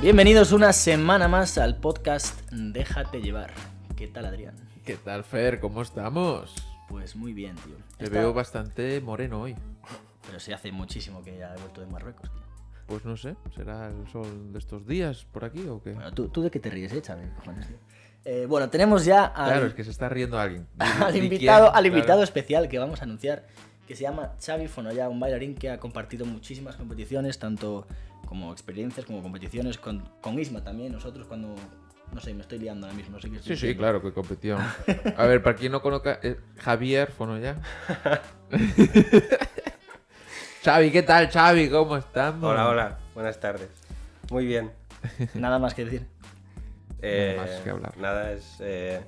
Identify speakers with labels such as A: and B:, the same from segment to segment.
A: Bienvenidos una semana más al podcast Déjate llevar. ¿Qué tal, Adrián?
B: ¿Qué tal, Fer? ¿Cómo estamos?
A: Pues muy bien, tío.
B: Te
A: Esta-
B: veo bastante moreno hoy.
A: Pero se hace muchísimo que ya he vuelto de Marruecos, tío.
B: Pues no sé, ¿será el sol de estos días por aquí o qué?
A: Bueno, ¿tú, tú de qué te ríes, eh, tío? Eh, bueno, tenemos ya al,
B: Claro, es que se está riendo alguien.
A: Al
B: di
A: invitado,
B: quién,
A: al
B: claro.
A: invitado especial que vamos a anunciar, que se llama Xavi Fonoya, un bailarín que ha compartido muchísimas competiciones, tanto como experiencias como competiciones con, con Isma también. Nosotros cuando... No sé, me estoy liando ahora mismo. No sé qué estoy
B: Sí, sí, claro, que competición. A ver, para quien no conozca, eh, Javier Fonoya. Xavi, ¿qué tal, Xavi? ¿Cómo estamos?
C: Hola, hola, buenas tardes. Muy bien.
A: Nada más que decir.
C: Eh,
B: más que hablar.
C: Nada, es eh,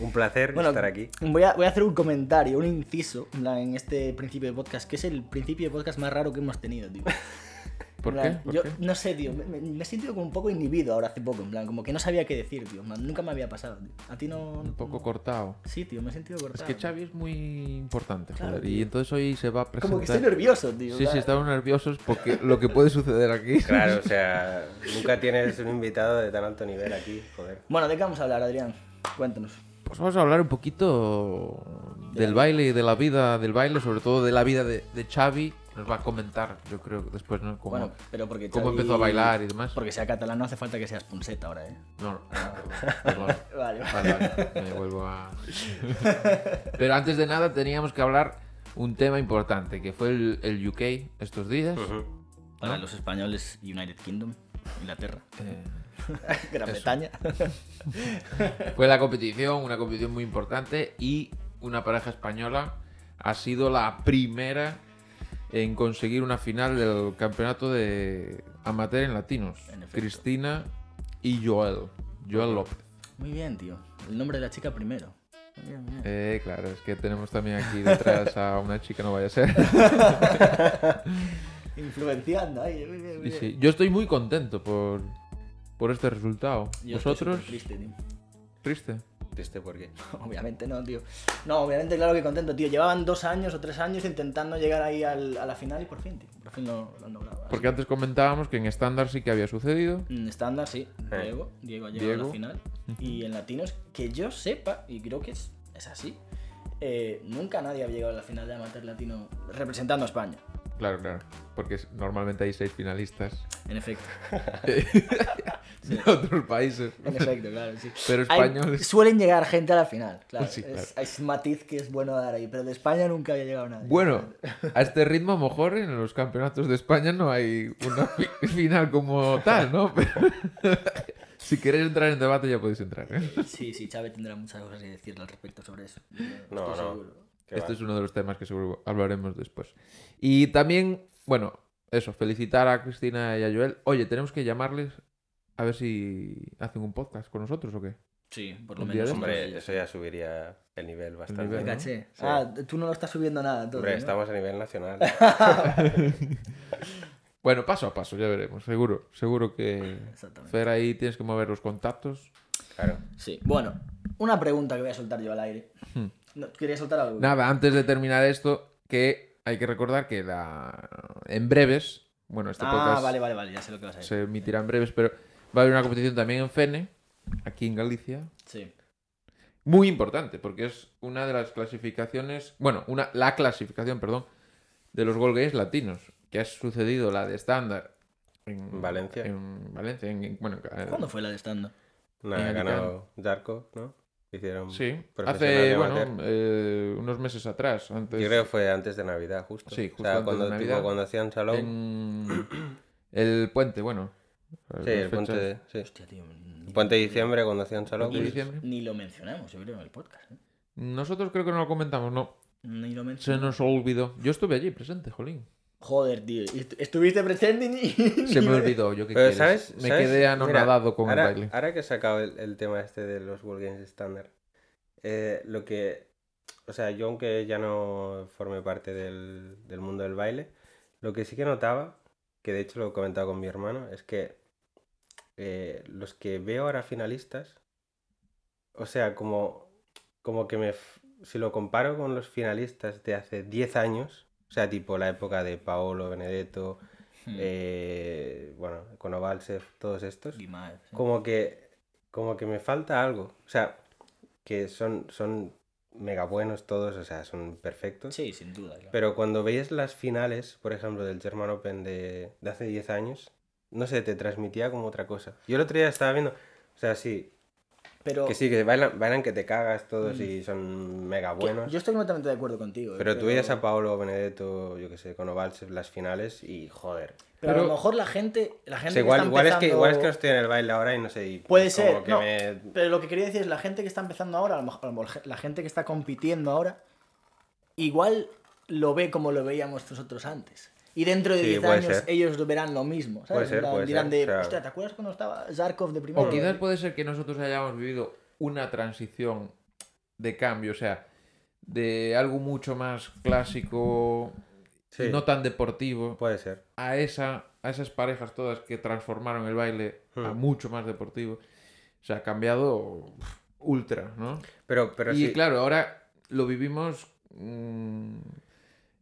C: un placer
A: Bueno,
C: estar aquí.
A: Voy a, voy a hacer un comentario, un inciso en, este principio de podcast, que es el principio de podcast más raro que hemos tenido, tío.
B: ¿Por qué?
A: plan,
B: ¿Por
A: yo
B: qué?
A: no sé, tío, me, me- me he sentido como un poco inhibido ahora hace poco, en plan, como que no sabía qué decir, tío. nunca me había pasado, tío. A ti no...
B: Un poco cortado.
A: Sí, tío, me he sentido
B: Es
A: cortado.
B: que Xavi es muy importante,
A: Claro,
B: joder.
A: tío.
B: Y entonces hoy se va a presentar.
A: Como que estoy nervioso, tío.
B: Sí, sí, estamos nerviosos porque lo que puede suceder aquí.
C: Claro, o sea, nunca tienes un invitado de tan alto nivel aquí, joder.
A: Bueno, ¿de qué vamos a hablar, Adrián? Cuéntanos.
B: Pues vamos a hablar un poquito del baile y de la vida del baile, sobre todo de la vida de, de Xavi. Nos va a comentar, yo creo, después, ¿no? Cómo,
A: Bueno, pero porque
B: cómo
A: Xavi-
B: empezó a bailar y demás.
A: Porque sea catalán no hace falta que seas punset ahora, ¿eh?
B: No, no, perdón.
A: Vale,
B: Vale, vale, me vuelvo a... Pero antes de nada teníamos que hablar un tema importante, que fue el, el UK estos días.
A: Para los españoles, United Kingdom, Inglaterra,
B: Eh,
A: Gran. Bretaña.
B: Fue la competición, una competición muy importante y una pareja española ha sido la primera en conseguir una final del campeonato de amateur en latinos.
A: En.
B: Cristina y Joel. Joel López.
A: Muy bien, tío. El nombre de la chica primero. Muy bien, muy bien.
B: Eh, claro, es que tenemos también aquí detrás a una chica, no vaya a ser.
A: Influenciando ahí, muy bien,
B: Sí, sí. Yo estoy muy contento por, por este resultado.
A: Yo
B: ¿Vosotros?
A: triste, tío.
B: Triste.
C: Triste porque.
A: Obviamente no, tío. No, obviamente, claro que contento, tío. Llevaban dos años o tres años intentando llegar ahí al- a la final y por fin, tío. Por fin lo, lo han logrado.
B: Porque antes comentábamos que en estándar sí que había sucedido.
A: En estándar, sí.
C: Eh.
A: Diego. Diego ha llegado a la final. Y en latinos, que yo sepa, y creo que es, es así, eh, nunca nadie había llegado a la final de amateur latino representando a España.
B: Claro, claro. Porque normalmente hay seis finalistas
A: En efecto.
B: de otros países.
A: En efecto, claro, sí.
B: Pero
A: Hay-
B: españoles.
A: suelen llegar gente a la final, claro.
B: Sí, claro.
A: Es, es matiz que es bueno dar ahí, pero de España nunca había llegado nadie.
B: Bueno, a este ritmo a lo mejor en los campeonatos de España no hay una fi- final como tal, ¿no? Pero si queréis entrar en debate ya podéis entrar. ¿eh?
A: Sí, sí, Chávez tendrá muchas cosas que decir al respecto sobre eso.
C: No,
A: Estoy
C: no.
A: seguro.
B: Este
C: va.
B: es uno de los temas que seguro hablaremos después. Y también, bueno, eso, felicitar a Cristina y a Joel. Oye, tenemos que llamarles a ver si hacen un podcast con nosotros o qué.
A: Sí, por lo menos.
C: Hombre, eso ya subiría el nivel bastante.
B: nivel, ¿no?
A: caché.
C: Sí.
A: Ah, tú no lo estás subiendo nada, entonces.
C: Hombre,
A: ¿no?
C: estamos a nivel nacional.
B: Bueno, paso a paso, ya veremos. Seguro, seguro que. Fer ahí tienes que mover los contactos.
C: Claro.
A: Sí. Bueno, una pregunta que voy a soltar yo al aire.
B: Hmm.
A: No, ¿Querías soltar algo?
B: Nada, antes de terminar esto, que hay que recordar que la... en breves, bueno, este
A: ah,
B: podcast
A: vale, vale, vale, ya sé lo que vas a decir.
B: se emitirá en breves, pero va a haber una competición también en Fene, aquí en Galicia,
A: Sí.
B: muy importante, porque es una de las clasificaciones, bueno, una, la clasificación, perdón, de los Gold Games latinos, que ha sucedido la de estándar en
C: Valencia.
B: En Valencia, en, en- bueno, en-
A: ¿Cuándo fue la de
C: ha
B: Alicante.
C: ganado Darko, ¿no? Hicieron.
B: Sí, hace, bueno, eh, unos meses atrás, antes...
C: Yo creo que fue antes de Navidad, justo.
B: Sí, justo
C: o sea,
B: antes
C: cuando,
B: de
C: tipo,
B: Navidad.
C: cuando hacían salón.
B: en el puente, bueno.
C: Sí, el puente de. Sí.
A: Hostia, tío.
C: El
A: Ni,
C: puente de diciembre cuando hacían salón.
B: diciembre.
A: ni lo mencionamos, yo creo, en el podcast. ¿eh?
B: Nosotros creo que no lo comentamos, no.
A: Ni lo
B: Se
A: mencionamos.
B: nos olvidó. Yo estuve allí presente, jolín.
A: Joder, tío. est- Estuviste presente y ni.
B: Se me olvidó, yo qué
C: Pero,
B: quieres.
C: ¿sabes?
B: Me
C: ¿sabes?
B: quedé anonadado
C: Mira,
B: con
C: ahora,
B: el baile.
C: Ahora que he sacado el, el tema este de los World Games Standard, eh, lo que. O sea, yo aunque ya no forme parte del, del mundo del baile, lo que sí que notaba, que de hecho lo he comentado con mi hermano, es que eh, los que veo ahora finalistas, o sea, como, como que me. Si lo comparo con los finalistas de hace 10 años, o sea, tipo la época de Paolo Benedetto,
A: Hmm.
C: eh, bueno, Konovalsev, todos estos,
A: Guimaraes, sí.
C: como que, como que me falta algo. O sea, que son, son mega buenos todos, o sea, son perfectos.
A: Sí, sin duda. claro.
C: Pero cuando veías las finales, por ejemplo, del German Open de, de hace 10 años, no sé, te transmitía como otra cosa. Yo el otro día estaba viendo, o sea, sí,
A: Pero
C: que sí, que bailan, bailan que te cagas todos y son mega
A: Mm. que-
C: buenos.
A: yo estoy completamente de acuerdo contigo. eh,
C: Pero tú veías a Paolo Benedetto, yo que sé, con Ovalsev las finales y joder.
A: Pero, a lo mejor la gente, la
C: O
A: gente
C: sea,
A: que
C: igual,
A: está
C: igual, es que, igual es que no estoy en el baile ahora y no sé. y
A: Puede ser,
C: que
A: no,
C: me-
A: pero lo que quería decir es la gente que está empezando ahora, a lo mejor, a lo mejor la gente que está compitiendo ahora, igual lo ve como lo veíamos nosotros antes. Y dentro de
C: Sí,
A: 10
C: puede
A: años
C: ser.
A: ellos lo verán lo mismo, ¿sabes?
C: Puede ser,
A: En plan,
C: puede
A: dirán
C: ser,
A: de,
C: o sea-
A: hostia, ¿te acuerdas cuando estaba Zarkov de primero?
B: O quizás puede ser que nosotros hayamos vivido una transición de cambio, o sea, de algo mucho más clásico
C: Sí,
B: y no tan deportivo
C: puede ser.
B: a esa a esas parejas todas que transformaron el baile a
C: Hmm.
B: mucho más deportivo. O sea, ha cambiado ultra, ¿no?
C: Pero, pero
B: y
C: sí,
B: claro, ahora lo vivimos mm,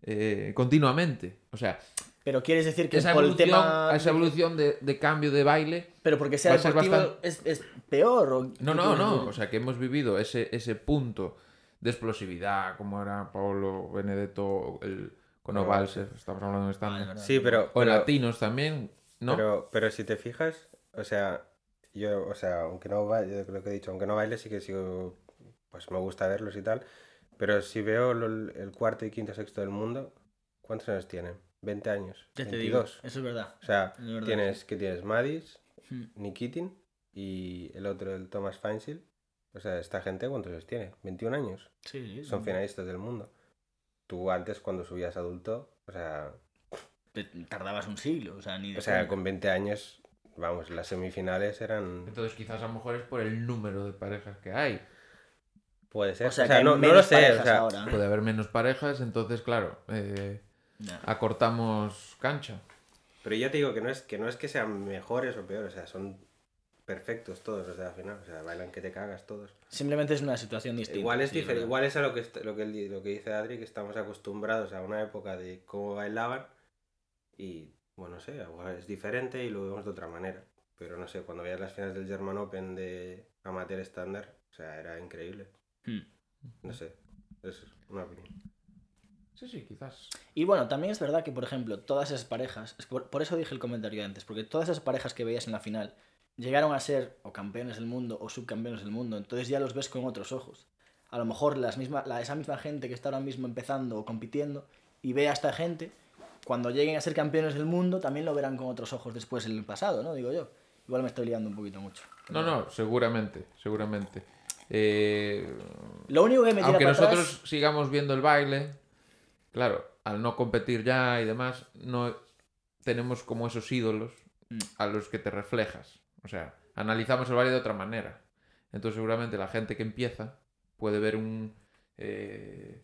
B: eh, continuamente. O sea,
A: Pero quieres decir que
B: esa
A: por el
B: evolución,
A: tema...
B: esa evolución de, de cambio de baile
A: Pero porque sea deportivo
B: bastante-
A: es, es peor. ¿o qué
B: No, no, no. O sea, que hemos vivido ese, ese punto de explosividad, como era Paolo Benedetto el, con
C: No,
B: Ovalsev, estamos hablando de
A: Ah,
B: estándar.
A: es verdad.
C: sí, pero,
B: o en
C: pero,
B: latinos también, ¿no?
C: pero, pero si te fijas, o sea, yo, o sea, aunque no baile, lo que he dicho, aunque no baile, sí que sigo, pues me gusta verlos y tal. Pero si veo lo- el cuarto y quinto sexto del mundo, ¿cuántos años tienen? 20 años.
A: Ya te digo,
C: 22.
A: eso es verdad.
C: O sea,
A: verdad,
C: tienes, que tienes Madis,
A: Hmm.
C: Nikitin y el otro, el Thomas Feinsil. O sea, esta gente, ¿cuántos años tiene? 21 años.
A: Sí, sí,
C: Son
A: sí.
C: finalistas del mundo. Tú antes, cuando subías adulto, o sea,
A: Te tardabas un siglo, o sea, ni de
C: o sea con 20 años, vamos, las semifinales eran...
B: Entonces quizás a lo mejor es por el número de parejas que hay.
C: Puede ser.
A: O sea, que
C: no, no lo sé. O sea,
A: ahora.
B: Puede haber menos parejas, entonces claro, eh, acortamos cancha.
C: pero ya te digo que no, es, que no es que sean mejores o peores, o sea, son perfectos todos, o sea, al final, o sea, bailan que te cagas todos.
A: Simplemente es una situación distinta.
C: Igual es
A: sí,
C: diferente, igual es a lo que, lo, que, lo que dice Adri, que estamos acostumbrados a una época de cómo bailaban y, bueno, no sé, igual es diferente y lo vemos de otra manera. Pero no sé, cuando veías las finales del German Open de amateur estándar, o sea, era increíble.
A: Hmm.
C: No sé, es una opinión.
B: Sí, sí, quizás.
A: Y bueno, también es verdad que, por ejemplo, todas esas parejas, es que por, por eso dije el comentario antes, porque todas esas parejas que veías en la final llegaron a ser o campeones del mundo o subcampeones del mundo, entonces ya los ves con otros ojos. A lo mejor las misma, la, esa misma gente que está ahora mismo empezando o compitiendo y ve a esta gente, cuando lleguen a ser campeones del mundo, también lo verán con otros ojos después en el pasado, ¿no? Digo yo. Igual me estoy liando un poquito mucho.
B: No, no, seguramente, seguramente. Eh,
A: Lo único que me tira
B: aunque
A: para
B: nosotros
A: atrás-
B: sigamos viendo el baile, claro, al no competir ya y demás, no tenemos como esos ídolos
A: Mm.
B: a los que te reflejas. O sea, analizamos el baile de otra manera. Entonces seguramente la gente que empieza puede ver un, eh,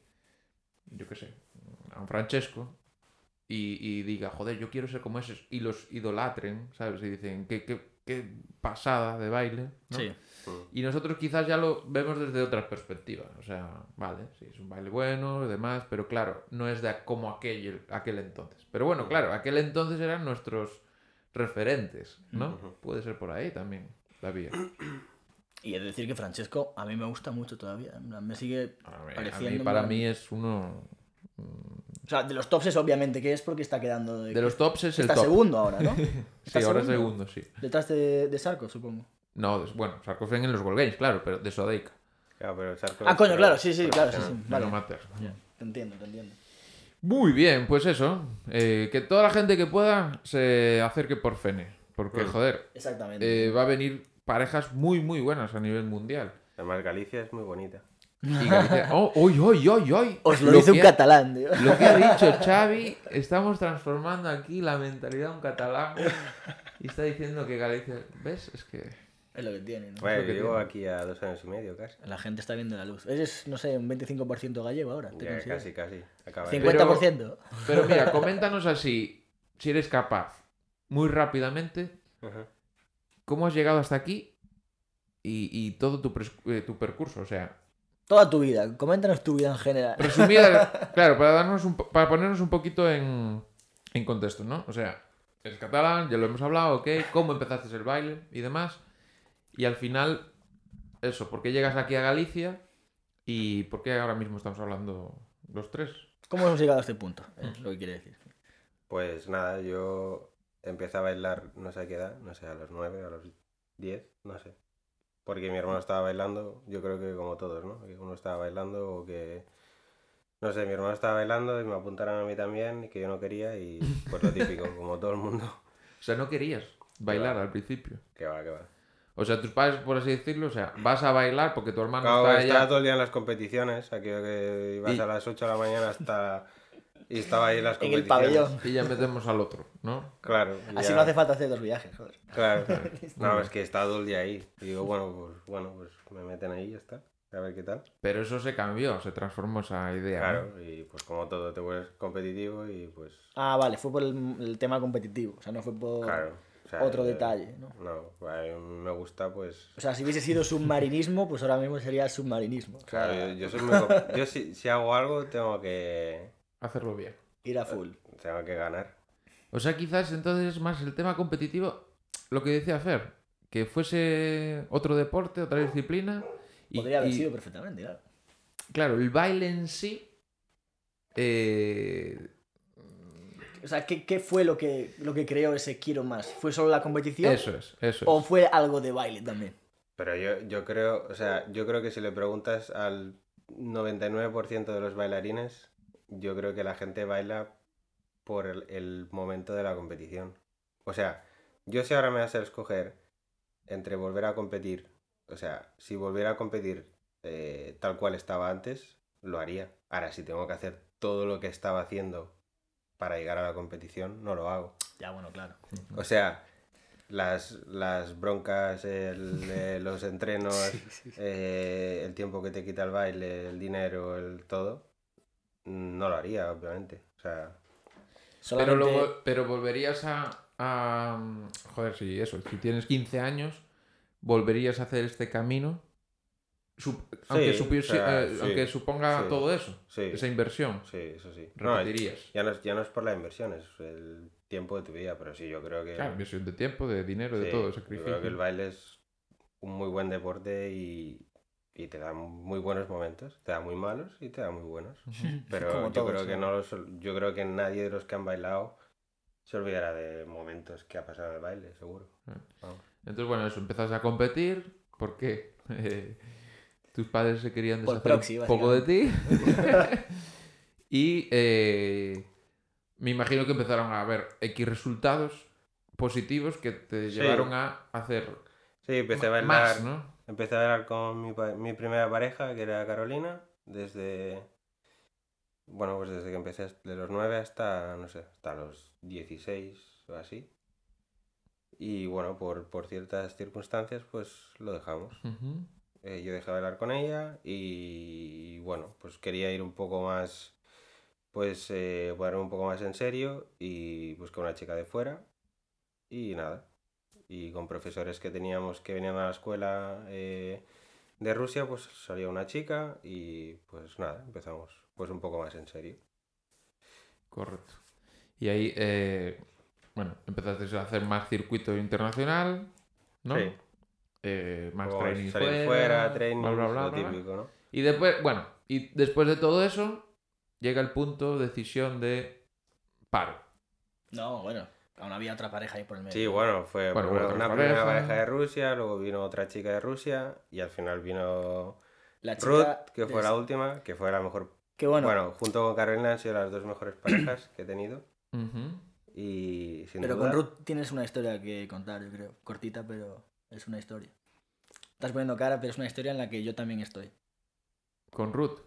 B: yo qué sé, a un Francesco y, y diga, joder, yo quiero ser como esos, y los idolatren, ¿sabes? Y dicen, qué, qué, qué pasada de baile, ¿no?
A: Sí.
B: Y nosotros quizás ya lo vemos desde otra perspectiva. O sea, vale, sí, es un baile bueno y demás, pero claro, no es de como aquel, aquel entonces. Pero bueno, claro, aquel entonces eran nuestros referentes, ¿no? Puede ser por ahí también, la vía.
A: Y he de decir que Francesco a mí me gusta mucho todavía. Me sigue
B: A mí- a mí-
A: pareciendo.
B: para
A: muy-
B: mí es uno...
A: O sea, de los tops es obviamente que es porque está quedando.
B: De los tops es el
A: está
B: top.
A: segundo ahora, ¿no?
B: Sí,
A: está
B: ahora es
A: segundo.
B: segundo, sí.
A: Detrás de, de Sarko, supongo.
B: No, bueno, Sarkozy en los Goal Games, claro, pero de Sodeika.
C: Claro, pero Sarko
A: Ah, coño, claro, sí, sí, claro, sí, sí. Vale. Te entiendo, te entiendo.
B: Muy bien, pues eso. eh, que toda la gente que pueda se acerque por Fene. Porque, joder,
A: Exactamente.
B: eh, va a venir parejas muy, muy buenas a nivel mundial.
C: Además, Galicia es muy bonita.
B: Y Galicia... ¡Oh, uy, uy, uy, uy!
A: Os lo, dice un
B: ha-
A: catalán, tío.
B: Lo que ha dicho Xavi, estamos transformando aquí la mentalidad de un catalán. Y está diciendo que Galicia... ¿Ves? Es que...
A: Es lo que tiene, ¿no?
C: Bueno,
B: lo que
C: llevo
B: tiene.
C: aquí a dos años y medio casi.
A: La gente está viendo la luz. Eres, no sé, un 25% gallego ahora. ¿te
C: Ya, casi, casi. Acaba de-
A: 50%.
B: Pero mira, coméntanos así, si eres capaz, muy rápidamente, cómo has llegado hasta aquí y, y todo tu, eh, tu percurso. O sea,
A: Toda tu vida. Coméntanos tu vida en general.
B: resumida, claro, para, darnos un, para ponernos un poquito en, en contexto, ¿no? O sea, es catalán, ya lo hemos hablado, ok, cómo empezaste el baile y demás. Y al final, eso, ¿por qué llegas aquí a Galicia? ¿Y por qué ahora mismo estamos hablando los tres?
A: ¿Cómo hemos llegado a este punto? Es lo que quiere decir.
C: Pues nada, yo empecé a bailar no sé a qué edad, no sé, a los 9, a los 10, no sé. Porque mi hermano estaba bailando, yo creo que como todos, ¿no? Que uno estaba bailando o que... No sé, mi hermano estaba bailando y me apuntaron a mí también y que yo no quería y pues lo típico, como todo el mundo.
B: O sea, no querías bailar al principio.
C: Que va, que va.
B: O sea, tus padres, por así decirlo, o sea, vas a bailar porque tu hermano
C: Claro,
B: está
C: estaba
B: allá.
C: todo el día en las competiciones, aquello que ibas
B: Y-
C: a las 8 de la mañana hasta... Y estaba ahí en las
A: En el
C: competiciones.
A: pabellón.
B: Y ya metemos al otro, ¿no?
C: Claro.
A: Así no hace falta hacer dos viajes, joder.
C: Claro. No, es que estaba todo el día ahí. Y digo, bueno, pues bueno, pues me meten ahí y ya está. A ver qué tal.
B: Pero eso se cambió, se transformó esa idea. ¿no?
C: Claro, y pues como todo te vuelves competitivo y pues...
A: Ah, vale, fue por el, el tema competitivo. O sea, no fue por
C: Claro. Sea,
A: otro
C: eh,
A: detalle, ¿no?
C: No, a mí me gusta pues...
A: O sea, si hubiese sido submarinismo, pues ahora mismo sería submarinismo. O sea,
C: Claro, yo, yo soy muy... Yo si, si hago algo tengo que...
B: Hacerlo bien.
A: ir a full.
C: Tengo que ganar.
B: O sea, quizás entonces es más el tema competitivo, lo que decía Fer, que fuese otro deporte, otra disciplina. y-
A: Podría haber
B: y,
A: sido perfectamente, claro.
B: Claro, el baile en sí. eh,
A: O sea, ¿qué, qué fue lo que, lo que creó ese quiero más? ¿Fue solo la competición?
B: eso es, eso
A: ¿O
B: es.
A: fue algo de baile también?
C: Pero yo, yo creo, o sea, yo creo que si le preguntas al 99% de los bailarines, yo creo que la gente baila por el, el momento de la competición. O sea, yo si ahora me hace escoger entre volver a competir, o sea, si volviera a competir eh, tal cual estaba antes, lo haría. Ahora, si tengo que hacer todo lo que estaba haciendo para llegar a la competición, no lo hago.
A: Ya, bueno, claro.
C: O sea, las, las broncas, el, eh, los entrenos, eh, el tiempo que te quita el baile, el dinero, el todo, no lo haría, obviamente. O sea,
B: Pero, luego, pero volverías a, a- Joder, sí, eso. Si tienes 15 años, volverías a hacer este camino. Sup- aunque,
C: Sí,
B: supiese-
C: o sea,
B: eh,
C: sí,
B: aunque suponga
C: sí.
B: todo eso,
C: sí,
B: esa inversión,
C: sí, eso sí. No,
B: repetirías.
C: ya, no es, ya no es por la inversión, es el tiempo de tu vida, pero sí, yo creo que...
B: Claro, inversión de tiempo, de dinero, de todo,
C: yo
B: sacrificio.
C: creo que el baile es un muy buen deporte y, y te da muy buenos momentos, te da muy malos y te da muy buenos. Pero
A: Como
C: yo
A: todos,
C: creo que
A: ¿no?
C: los, yo creo que nadie de los que han bailado se olvidará de momentos que ha pasado en el baile, seguro.
B: Ah.
C: Vamos.
B: Entonces, bueno, eso, empezas a competir. ¿Por qué? Tus padres se querían deshacer
A: proxy,
B: un poco de ti. y eh, me imagino que empezaron a haber X resultados positivos que te
C: Sí.
B: llevaron a hacer
C: Sí, empecé a bailar,
B: más, ¿no?
C: empecé a bailar con mi, mi primera pareja, que era Carolina, desde, bueno, pues desde que empecé de los 9 hasta, no sé, hasta los 16 o así. Y bueno, por, por ciertas circunstancias, pues lo dejamos. Eh, yo dejé de bailar con ella y bueno, pues quería ir un poco más, pues eh, ponerme un poco más en serio y busqué una chica de fuera y nada. Y con profesores que teníamos que venían a la escuela eh, de Rusia, pues salía una chica y pues nada, empezamos pues un poco más en serio.
B: Correcto. Y ahí, eh, bueno, empezaste a hacer más circuito internacional, ¿no?
C: Sí.
B: Eh, más
C: Luego
B: training
C: salir
B: fuera,
C: fuera, training,
B: bla, bla, bla,
C: lo
B: bla, bla.
C: típico, ¿no?
B: Y después, bueno, y después de todo eso, llega el punto, decisión de paro.
A: No, bueno, aún había otra pareja ahí por el medio.
C: Sí, bueno, fue
B: Bueno,
C: una,
B: otra
C: primera
B: pareja.
C: pareja de Rusia, luego vino otra chica de Rusia y al final vino
A: La chica
C: Ruth, que fue
A: de-
C: la última, que fue la mejor.
A: Que bueno,
C: Bueno, junto con Carolina han sido las dos mejores parejas que he tenido.
B: Ujú.
C: Y sin
A: pero
C: duda,
A: con Ruth tienes una historia que contar, yo creo. Cortita, pero es una historia. Estás poniendo cara, pero es una historia en la que yo también estoy.
B: Con Ruth.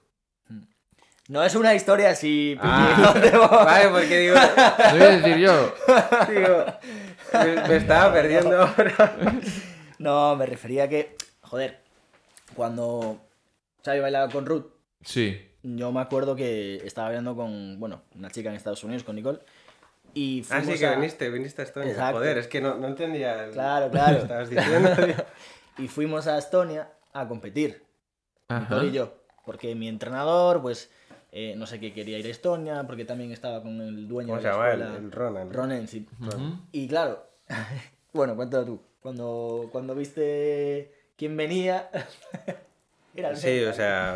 A: No es una historia así...
C: Ah, Vale, porque digo,
B: Te voy a decir yo.
C: digo, me, me estaba perdiendo ahora.
A: No, me refería a que, joder, cuando Xavi bailaba con Ruth,
B: Sí.
A: yo me acuerdo que estaba hablando con, bueno, una chica en Estados Unidos, con Nicole, y
C: Ah,
A: fuimos
C: sí, que
A: a-
C: viniste, viniste a Estonia.
A: Exacto.
C: Joder, es que no, no entendía el-
A: Claro,
C: lo que
A: claro.
C: estabas diciendo.
A: y fuimos a Estonia a competir,
B: Ajá.
A: Y yo, porque mi entrenador, pues, eh, no sé qué quería ir a Estonia, porque también estaba con el dueño
C: ¿Cómo
A: de la
C: llama? El,
A: escuela.
C: el Ronan.
A: Ronen, sí.
B: Ujú.
A: Y claro, bueno, cuéntalo tú. Cuando, cuando viste quién venía, era el
C: Sí, o sea,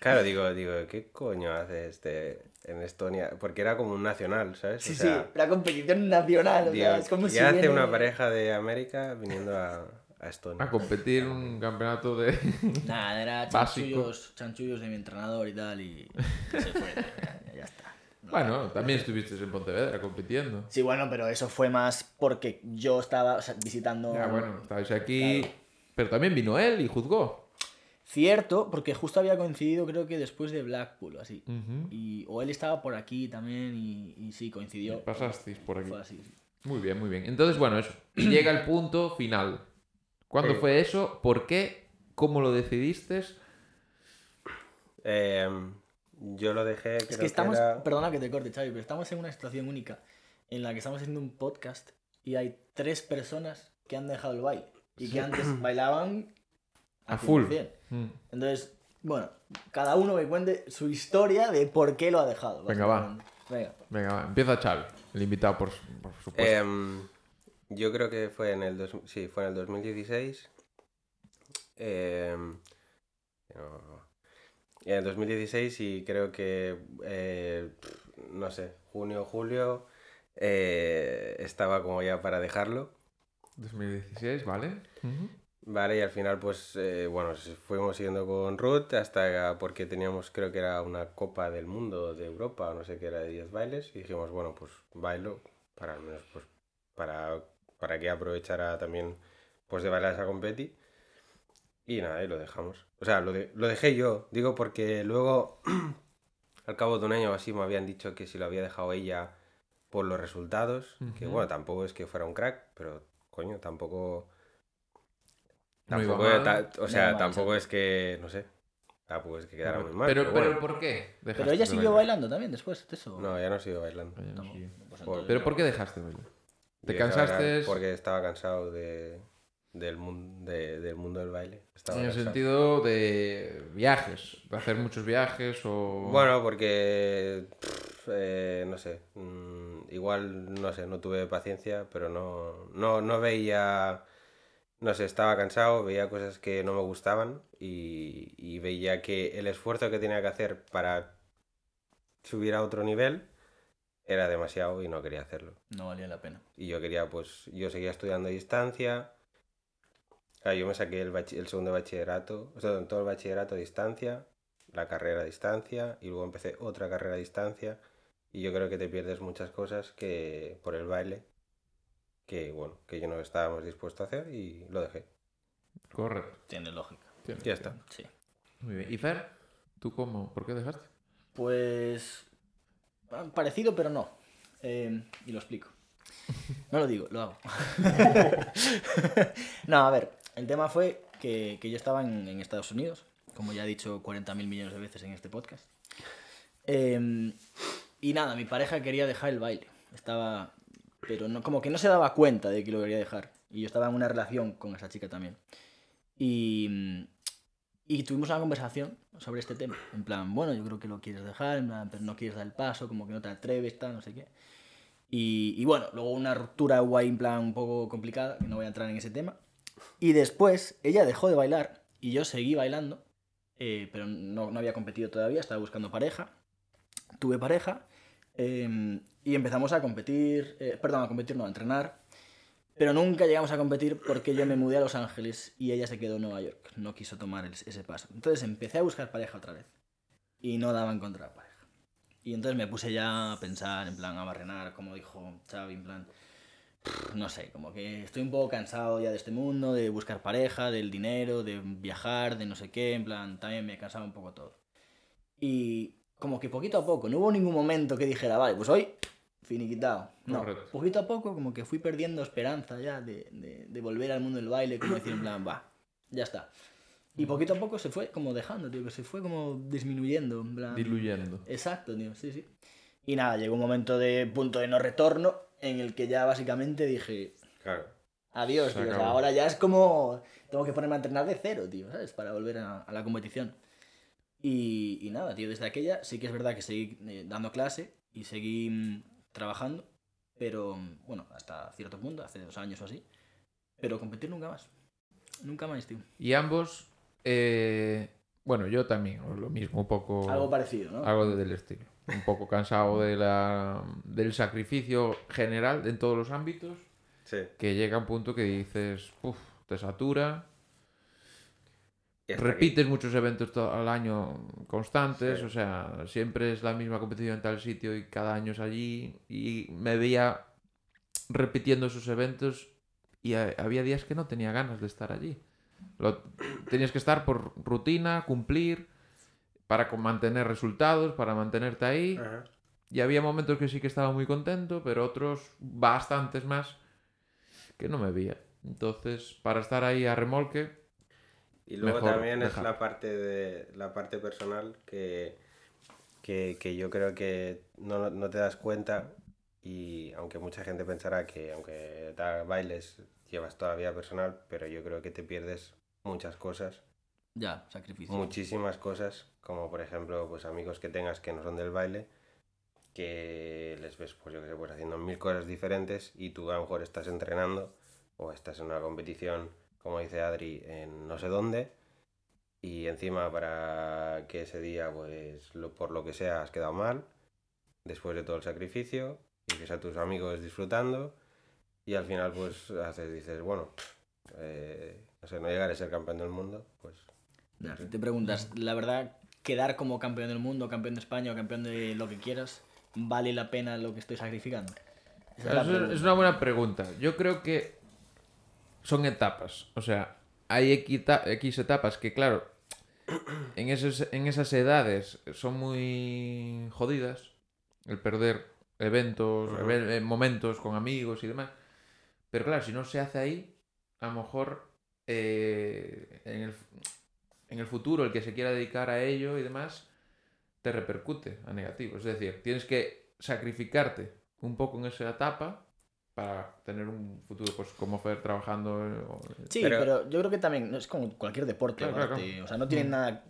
C: claro, digo, digo, ¿qué coño hace este en Estonia? Porque era como un nacional, ¿sabes?
A: Sí,
C: o
A: sí, la competición nacional. o
C: digo,
A: sea, es como
C: ¿qué
A: si
C: hace
A: viene-
C: una pareja de América viniendo a, a Estonia?
B: A competir en un campeonato de.
A: Nada, era chanchullos, chanchullos de mi entrenador y tal, y y se fue. ya, ya está.
B: Bueno, también estuviste en Pontevedra compitiendo.
A: Sí, bueno, pero eso fue más porque yo estaba o sea, visitando.
B: Ya, bueno, estabais aquí.
A: Claro.
B: Pero también vino él y juzgó.
A: Cierto, porque justo había coincidido, creo que después de Blackpool o así. Y, o él estaba por aquí también y, y sí, coincidió.
B: Pasasteis por aquí.
A: Fue así. sí.
B: Muy bien, muy bien. Entonces, bueno, eso. Llega el punto final. ¿Cuándo
C: Sí.
B: fue eso? ¿Por qué? ¿Cómo lo decidiste?
C: Eh, yo lo dejé, creo
A: Es que estamos,
C: era-
A: perdona que te corte, Xavi, pero estamos en una situación única en la que estamos haciendo un podcast y hay tres personas que han dejado el baile y que antes bailaban
B: A full.
A: 100%.
B: Mm.
A: Entonces, bueno, cada uno me cuente su historia de por qué lo ha dejado.
B: Venga, va.
A: Venga.
B: Venga, va. Empieza Xavi, el invitado, por, por supuesto.
C: Em, yo creo que fue en el dos, sí, fue en el 2016. Em, no, en el 2016 y creo que eh, no sé, junio, julio eh, estaba como ya para dejarlo.
B: 2016, ¿vale? Ujú.
C: Vale, y al final, pues, eh, bueno, fuimos siguiendo con Ruth hasta porque teníamos, creo que era una Copa del Mundo de Europa, o no sé qué era, de 10 bailes, y dijimos, bueno, pues bailo, para al menos, pues, para, para que aprovechara también, pues, de bailar esa competi. Y nada, y lo dejamos. O sea, lo, de- lo dejé yo, digo porque luego, al cabo de un año o así, me habían dicho que si lo había dejado ella por los resultados, que bueno, tampoco es que fuera un crack, pero, coño, tampoco... Tampoco,
B: mal.
C: ta- o sea,
A: mal,
C: tampoco es que, no sé, tampoco es que quedara muy mal.
B: pero,
C: pero
B: pero
C: bueno.
B: ¿por qué?
A: Pero ella siguió
B: bailar?
A: bailando también después de eso.
C: No, ya no sigo bailando.
B: Ella no
A: No,
B: siguió.
A: pues entonces-
B: ¿Pero por qué dejaste de bailar? ¿Te cansaste?
C: Porque estaba cansado de, del, mun- de- del mundo del baile. Estaba
B: En el
C: cansado.
B: sentido de viajes, de hacer muchos viajes o...
C: Bueno, porque, pff, eh, no sé, mm, igual, no sé, no tuve paciencia, pero no, no, no veía, no sé, estaba cansado, veía cosas que no me gustaban y, y veía que el esfuerzo que tenía que hacer para subir a otro nivel era demasiado y no quería hacerlo.
A: No valía la pena.
C: Y yo quería, pues, yo seguía estudiando a distancia. Claro, yo me saqué el, el segundo bachillerato, o sea, todo el bachillerato a distancia, la carrera a distancia, y luego empecé otra carrera a distancia. Y yo creo que te pierdes muchas cosas que por el baile, que bueno, que yo no estábamos dispuestos a hacer y lo dejé.
B: Correcto.
A: Tiene lógica.
B: Tiene
C: Ya está.
A: Sí.
B: Muy bien. ¿Y Fer? ¿Tú cómo? ¿Por qué dejaste?
A: Pues. Parecido, pero no. Eh, y lo explico. No lo digo, lo hago. no, a ver, el tema fue que, que yo estaba en, en Estados Unidos, como ya he dicho 40.000 millones de veces en este podcast. Eh, y nada, mi pareja quería dejar el baile. Estaba. Pero no, como que no se daba cuenta de que lo quería dejar. Y yo estaba en una relación con esa chica también. Y. Y tuvimos una conversación sobre este tema. En plan, bueno, yo creo que lo quieres dejar, en plan, pero no quieres dar el paso, como que no te atreves, tal, no sé qué. Y, y bueno, luego una ruptura guay, en plan, un poco complicada, que no voy a entrar en ese tema. Y después ella dejó de bailar y yo seguí bailando, eh, pero no, no había competido todavía, estaba buscando pareja. Tuve pareja eh, y empezamos a competir, eh, perdón, a competir, no, a entrenar. Pero nunca llegamos a competir porque yo me mudé a Los Ángeles y ella se quedó en Nueva York. No quiso tomar el- ese paso. Entonces empecé a buscar pareja otra vez. Y no daba a encontrar pareja. Y entonces me puse ya a pensar, en plan, a barrenar, como dijo Xavi, en plan... No sé, como que estoy un poco cansado ya de este mundo, de buscar pareja, del dinero, de viajar, de no sé qué, en plan, también me cansaba un poco todo. Y como que poquito a poco, no hubo ningún momento que dijera, vale, pues hoy finiquitado. No,
B: Correcto.
A: poquito a poco como que fui perdiendo esperanza ya de, de, de volver al mundo del baile, como decir en plan, va, ya está. Y poquito a poco se fue como dejando, tío, que se fue como disminuyendo, en plan...
B: Diluyendo.
A: Exacto, tío, sí, sí. Y nada, llegó un momento de punto de no retorno en el que ya básicamente dije,
C: Claro.
A: adiós, tío. O sea, ahora ya es como, tengo que ponerme a entrenar de cero, tío, ¿sabes? Para volver a, a la competición. Y, y nada, tío, desde aquella sí que es verdad que seguí eh, dando clase y seguí mm, trabajando, pero mm, bueno, hasta cierto punto, hace dos años o así. Pero competir nunca más. Nunca más, tío.
B: Y ambos, eh, bueno, yo también, lo mismo, un poco...
A: Algo parecido, ¿no?
B: algo del estilo. Un poco cansado de la, del sacrificio general en todos los ámbitos,
C: Sí.
B: que llega un punto que dices, uff, te satura,
C: Hasta aquí.
B: repites muchos eventos to- al año constantes,
C: Sí.
B: o sea, siempre es la misma competición en tal sitio y cada año es allí, y me veía repitiendo esos eventos y ha- había días que no tenía ganas de estar allí. Lo, tenías que estar por rutina, cumplir, para mantener resultados, para mantenerte ahí.
C: Ajá.
B: Y había momentos que sí que estaba muy contento, pero otros bastantes más que no me veía. Entonces, para estar ahí a remolque,
C: Y luego
B: Mejor
C: también es la parte de la parte personal que, que, que yo creo que no, no te das cuenta y aunque mucha gente pensará que aunque da bailes llevas toda la vida personal, pero yo creo que te pierdes muchas cosas,
A: Ya, sacrificio.
C: muchísimas cosas, como por ejemplo pues amigos que tengas que no son del baile, que les ves pues yo que sé, pues haciendo mil cosas diferentes y tú a lo mejor estás entrenando o estás en una competición, como dice Adri, en no sé dónde y encima para que ese día pues lo, por lo que sea has quedado mal, después de todo el sacrificio y que a tus amigos disfrutando y al final pues haces, dices, bueno, eh, no sé, no llegaré a ser campeón del mundo, pues
A: te preguntas, la verdad, quedar como campeón del mundo, campeón de España o campeón de lo que quieras, ¿vale la pena lo que estoy sacrificando? Es
B: una buena pregunta. Yo creo que son etapas. O sea, hay X etapas que, claro, en, esos, en esas edades son muy jodidas. El perder eventos, eh, momentos con amigos y demás. Pero claro, si no se hace ahí, a lo mejor eh, en, el, en el futuro el que se quiera dedicar a ello y demás te repercute a negativo. Es decir, tienes que sacrificarte un poco en esa etapa para tener un futuro, pues como Fer trabajando. eh, o-
A: Sí, pero...
C: Pero-
A: yo creo que también no es como cualquier deporte.
B: Claro,
A: o
B: claro,
A: arte,
B: claro.
A: O sea, no tiene nada.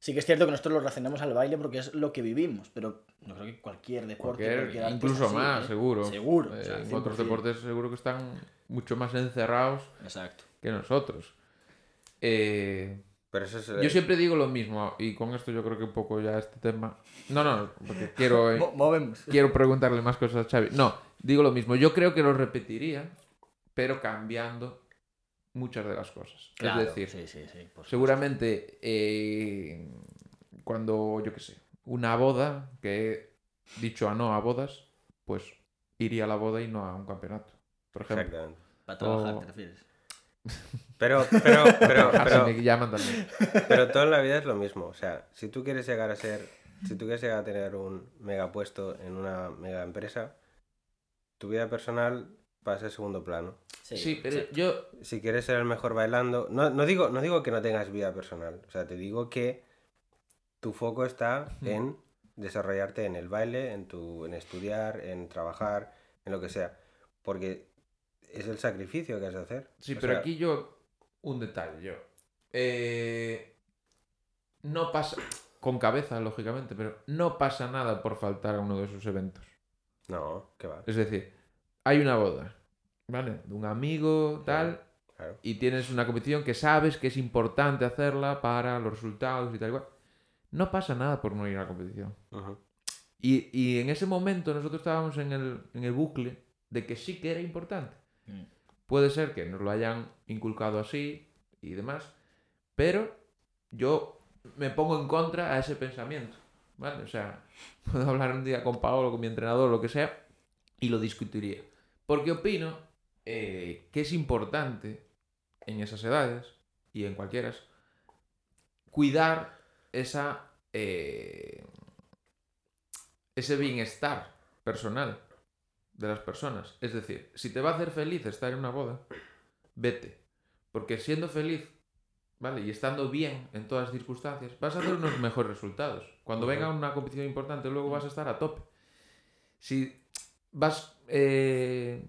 A: Sí que es cierto que nosotros lo relacionamos al baile porque es lo que vivimos, pero yo creo que cualquier deporte,
B: cualquier-
A: cualquier
B: incluso
A: así,
B: más,
A: ¿eh?
B: seguro.
A: Seguro.
B: Eh,
A: o sea,
B: en otros
A: 100%.
B: deportes seguro que están mucho más encerrados
A: Exacto.
B: que nosotros. Eh,
C: pero eso es...
B: yo siempre digo lo mismo, y con esto yo creo que un poco ya este tema. No, no, porque quiero. eh,
A: Mo- movemos.
B: quiero preguntarle más cosas a Xavi. No, digo lo mismo. Yo creo que lo repetiría, pero cambiando muchas de las cosas.
A: Claro,
B: es decir,
A: sí, sí, sí, por supuesto.
B: seguramente eh, cuando, yo qué sé, una boda, que he dicho a no a bodas, pues iría a la boda y no a un campeonato. Por ejemplo.
C: Exactamente.
A: Para trabajar,
B: o-
A: te refieres.
C: Pero, pero, pero,
B: Ah,
C: pero,
B: si me llaman también.
C: pero todo en la vida es lo mismo. O sea, si tú quieres llegar a ser, si tú quieres llegar a tener un mega puesto en una mega empresa, tu vida personal pasa a segundo plano.
B: Sí, pero yo
C: Si quieres ser el mejor bailando, no, no digo, no digo que no tengas vida personal. O sea, te digo que tu foco está en desarrollarte en el baile, en tu, en estudiar, en trabajar, en lo que sea. Porque es el sacrificio que has de hacer.
B: Sí,
C: O
B: pero
C: sea,
B: aquí yo. Un detalle, yo. Eh, no pasa. Con cabeza, lógicamente, pero no pasa nada por faltar a uno de esos eventos.
C: No, que va.
B: Es decir, hay una boda, ¿vale? De un amigo, tal,
C: Claro.
B: y tienes una competición que sabes que es importante hacerla para los resultados y tal igual. No pasa nada por no ir a la competición. Y, y en ese momento nosotros estábamos en el, en el bucle de que sí que era importante.
A: Mm.
B: Puede ser que nos lo hayan inculcado así y demás, pero yo me pongo en contra a ese pensamiento. ¿Vale? O sea, puedo hablar un día con Paolo, con mi entrenador, lo que sea, y lo discutiría. Porque opino eh, que es importante en esas edades y en cualquiera cuidar esa eh, ese bienestar personal de las personas. Es decir, si te va a hacer feliz estar en una boda, vete. Porque siendo feliz, ¿vale? Y estando bien en todas las circunstancias, vas a hacer unos mejores resultados. Cuando venga una competición importante, luego vas a estar a tope. Si vas eh,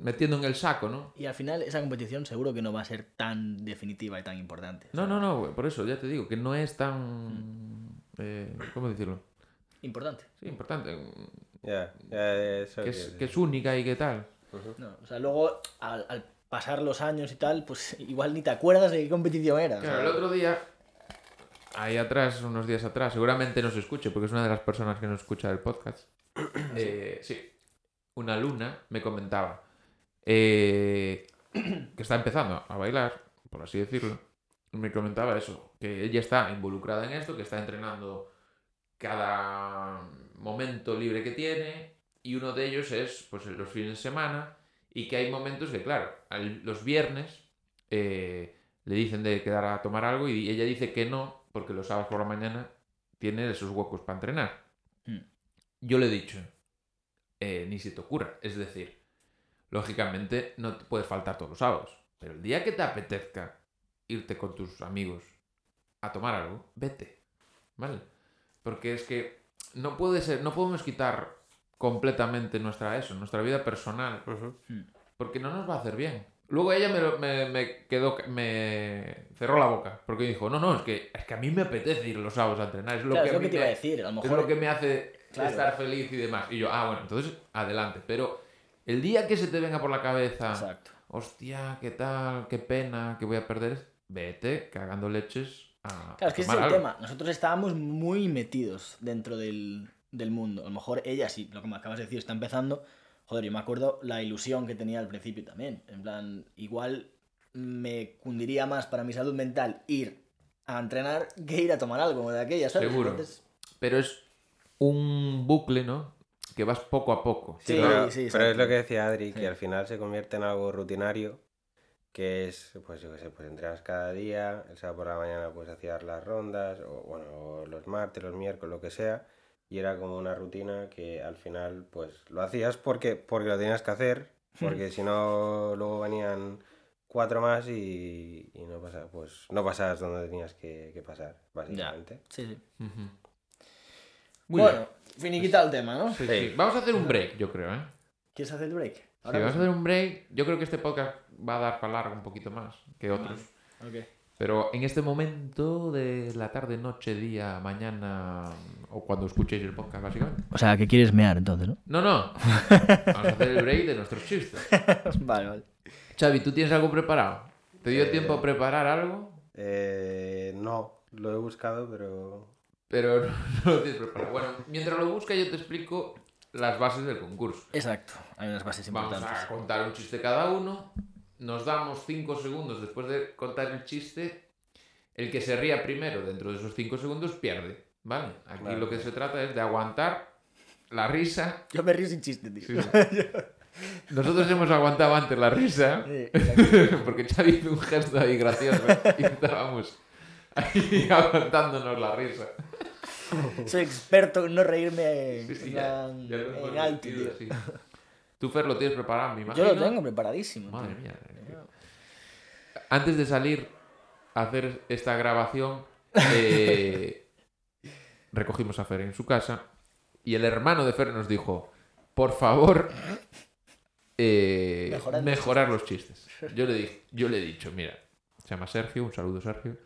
B: metiendo en el saco, ¿no?
A: Y al final esa competición seguro que no va a ser tan definitiva y tan importante.
B: No, no, no, por eso ya te digo que no es tan eh, ¿cómo decirlo?
A: Importante.
B: Sí, importante.
C: Ya, ya, eso
B: Que es,
C: que-
B: que es única y que tal.
A: No, o sea, luego al, al pasar los años y tal, pues igual ni te acuerdas de qué competición era. o
B: Claro,
A: sea,
B: el otro día, ahí atrás, unos días atrás, seguramente nos escuche, porque es una de las personas que nos escucha del podcast. Eh, sí, una luna me comentaba eh, que está empezando a bailar, por así decirlo. Me comentaba eso, que ella está involucrada en esto, que está entrenando cada momento libre que tiene, y uno de ellos es pues los fines de semana, y que hay momentos que, claro, los viernes eh, le dicen de quedar a tomar algo y ella dice que no, porque los sábados por la mañana tiene esos huecos para entrenar.
A: Mm.
B: Yo le he dicho, eh, ni se te ocurra. Es decir, lógicamente no te puede faltar todos los sábados, pero el día que te apetezca irte con tus amigos a tomar algo, vete. ¿Vale? Porque es que no puede ser, no podemos quitar completamente nuestra eso, nuestra vida personal porque no nos va a hacer bien. Luego ella me, me, me quedó, me cerró la boca, porque dijo, no, no, es que, es que a mí me apetece ir los sábados a entrenar, es lo
A: claro,
B: que
A: es lo que te
B: me-
A: iba a decir. A lo
B: es
A: mejor
B: lo que me hace
A: Claro.
B: estar feliz y demás. Y yo, ah, bueno, entonces adelante. Pero el día que se te venga por la cabeza,
A: Exacto.
B: hostia, qué tal, qué pena, que voy a perder, vete cagando leches a.
A: Claro, es que ese es el
B: algo.
A: tema. Nosotros estábamos muy metidos dentro del, del mundo. A lo mejor ella sí, lo que me acabas de decir, está empezando. Joder, yo me acuerdo la ilusión que tenía al principio también. En plan, igual me cundiría más para mi salud mental ir a entrenar que ir a tomar algo de aquella, ¿sabes?
B: Seguro.
A: Entonces,
B: Pero es un bucle, ¿no? Que vas poco a poco.
A: Sí,
C: pero,
A: sí,
C: pero es lo que decía Adri,
A: Sí.
C: que al final se convierte en algo rutinario, que es, pues yo qué sé, pues entrenas cada día, el sábado por la mañana pues hacías las rondas, o bueno, o los martes, los miércoles, lo que sea, y era como una rutina que al final pues lo hacías porque, porque lo tenías que hacer, porque si no luego venían cuatro más y, y no pasas, pues no pasabas donde tenías que, que pasar, básicamente.
A: sí, sí.
B: Ujú. Muy
A: bueno,
B: bien.
A: finiquitado el tema, ¿no?
B: Sí,
C: Sí.
B: sí. Vamos a hacer un break, yo creo, ¿eh?
A: ¿Quieres hacer el break?
B: Sí,
A: Ahora
B: vamos a hacer un break. Yo creo que este podcast va a dar para largo un poquito más que otros.
A: Ok.
B: Pero en este momento de la tarde, noche, día, mañana o cuando escuchéis el podcast, básicamente.
A: O sea, que quieres mear entonces, ¿no?
B: No, no. Vamos a hacer el break de nuestros chistes.
A: vale, vale.
B: Xavi, ¿tú tienes algo preparado? ¿Te dio
C: Eh,
B: tiempo a preparar algo?
C: Eh, no, lo he buscado, pero
B: Pero no, no lo tienes preparado. Bueno, mientras lo busca yo te explico las bases del concurso.
A: Exacto, hay unas bases
B: Vamos
A: importantes.
B: a contar un chiste cada uno. Nos damos 5 segundos después de contar el chiste. El que se ría primero dentro de esos 5 segundos pierde. ¿Vale? Aquí lo que se trata es de aguantar la risa.
A: Yo me río sin chiste, tío.
B: Sí, sí. Nosotros hemos aguantado antes la risa.
A: Sí.
B: Porque Xavi hizo un gesto ahí gracioso y estábamos ahí aguantándonos la risa.
A: Soy experto en no reírme en,
B: ya, ya
A: alto, tío.
B: Tú, Fer, lo tienes preparado, me
A: Yo
B: imagino.
A: lo tengo preparadísimo. tío.
B: Madre mía. Antes de salir a hacer esta grabación, eh, recogimos a Fer en su casa y el hermano de Fer nos dijo, por favor, eh, mejorar los chistes. Yo le, dije, yo le he dicho, mira, se llama Sergio, un saludo Sergio,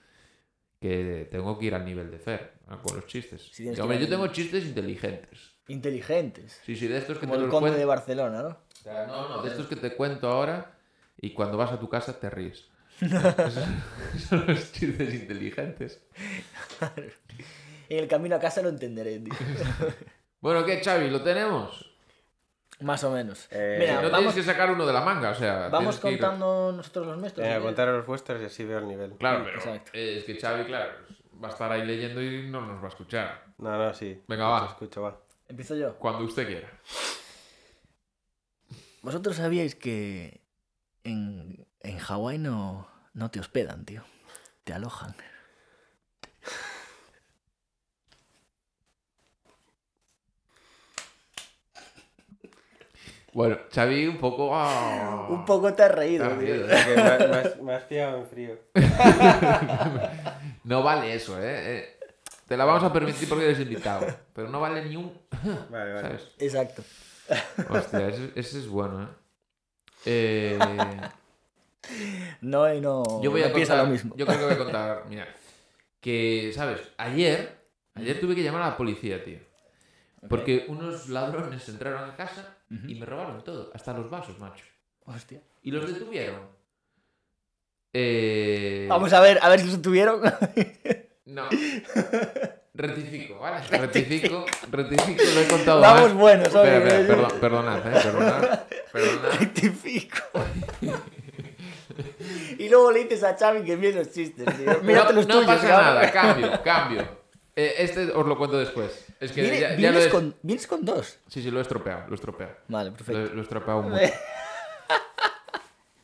B: que tengo que ir al nivel de Fer con los chistes.
A: Sí,
B: hombre, yo tengo chistes inteligentes.
A: Inteligentes.
B: Sí, sí, de estos que
A: Como
B: te
A: el
B: los
A: conde
B: cuento.
A: de Barcelona, ¿no?
B: O sea, no, no, de estos que te cuento ahora y cuando vas a tu casa te ríes. Son los chistes inteligentes.
A: En el camino a casa lo entenderé, tío.
B: Bueno, ¿qué, Xavi? ¿Lo tenemos?
A: Más o menos.
C: Eh,
A: Mira,
B: no
A: vamos,
B: tienes que sacar uno de la manga, o sea...
A: vamos
B: ir-
A: contando nosotros los nuestros.
C: venga,
A: ¿o qué?
C: contar los vuestros y así veo el nivel.
B: Claro, pero
A: Exacto.
B: eh, es que Xavi, claro, va a estar ahí leyendo y no nos va a escuchar.
C: No, no, sí.
B: Venga, va.
C: Escucho, va.
A: Empiezo yo.
B: Cuando usted quiera.
A: ¿Vosotros sabíais que en, en Hawái no, no te hospedan, tío? Te alojan.
B: Bueno, Xavi un poco... ah,
A: Un poco te has reído,
B: te has
A: tío.
C: me, has- me has- me has pillado en frío.
B: No vale eso, ¿eh? Eh, Te la vamos a permitir porque eres invitado. Pero no vale ni un...
C: Vale, vale.
B: ¿Sabes?
A: Exacto.
B: Hostia, ese, ese es bueno, ¿eh? Eh,
A: No, y no.
B: yo voy a contar,
A: lo mismo.
B: Yo creo que voy a contar, mira, que, ¿sabes? Ayer Ayer tuve que llamar a la policía, tío. Porque unos ladrones entraron a casa y me robaron todo, hasta los vasos, macho.
A: Hostia.
B: Y los detuvieron. Eh...
A: Vamos a ver, a ver si se tuvieron.
B: No. Rectifico, ¿vale? Rectifico, rectifico, lo he contado
A: Vamos
B: mal.
A: buenos,
B: Espera, perdón, perdonad, eh, perdonad, perdonad.
A: Rectifico. y luego le dices a Xavi que envíe los chistes, tío. Mírate
B: no,
A: los
B: no
A: tuyos.
B: pasa nada, cambio, cambio. Eh, este os lo cuento después. Es que
A: Viene-
B: ya, ya
A: vienes,
B: lo he...
A: con, vienes con dos.
B: Sí, sí, lo he estropeado, lo he estropeado.
A: Vale, perfecto.
B: lo he estropeado mucho.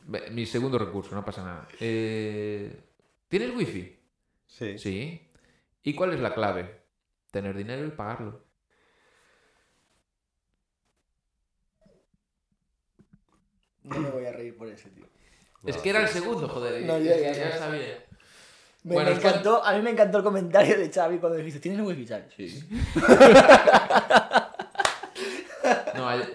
B: Ve, Mi segundo recurso, no pasa nada. Eh, ¿Tienes wifi?
C: Sí.
B: Sí. ¿Y cuál es la clave? Tener dinero y pagarlo.
A: No me voy a reír por ese, tío.
B: Es que era el segundo, joder.
A: No
B: es
A: llega,
B: que ya
A: no.
B: sabía.
A: Me,
B: Bueno,
A: me encantó, a mí me encantó el comentario de Xavi cuando dijiste, ¿tienes un wifi, Xavi? Sí.
B: No, ayer-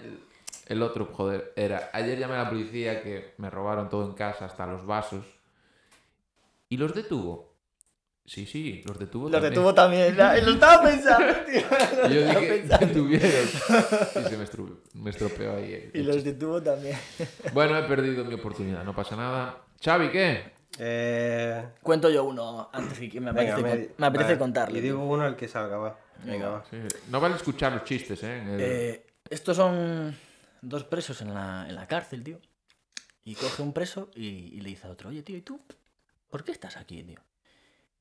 B: el otro, joder, era. Ayer llamé a la policía que me robaron todo en casa, hasta los vasos. ¿Y los detuvo? Sí, sí, los detuvo.
A: Los
B: también.
A: detuvo también, lo estaba pensando, tío.
B: Yo
A: estaba
B: dije,
A: pensando.
B: detuvieron. Y se me, estru- me estropeó ahí. el
A: Y los detuvo también.
B: Bueno, he perdido mi oportunidad, no pasa nada. Xavi, ¿qué?
C: Eh,
A: Cuento yo uno antes que me
C: venga,
A: apetece,
C: me,
A: con- me apetece
C: vale,
A: contarlo.
C: Y digo uno al que salga, va. Venga, va.
B: Sí, No vale escuchar los chistes, ¿eh? El-
A: Eh, estos son dos presos en la, en la cárcel, tío. Y coge un preso y, y le dice a otro, oye, tío, ¿y tú? ¿Por qué estás aquí, tío?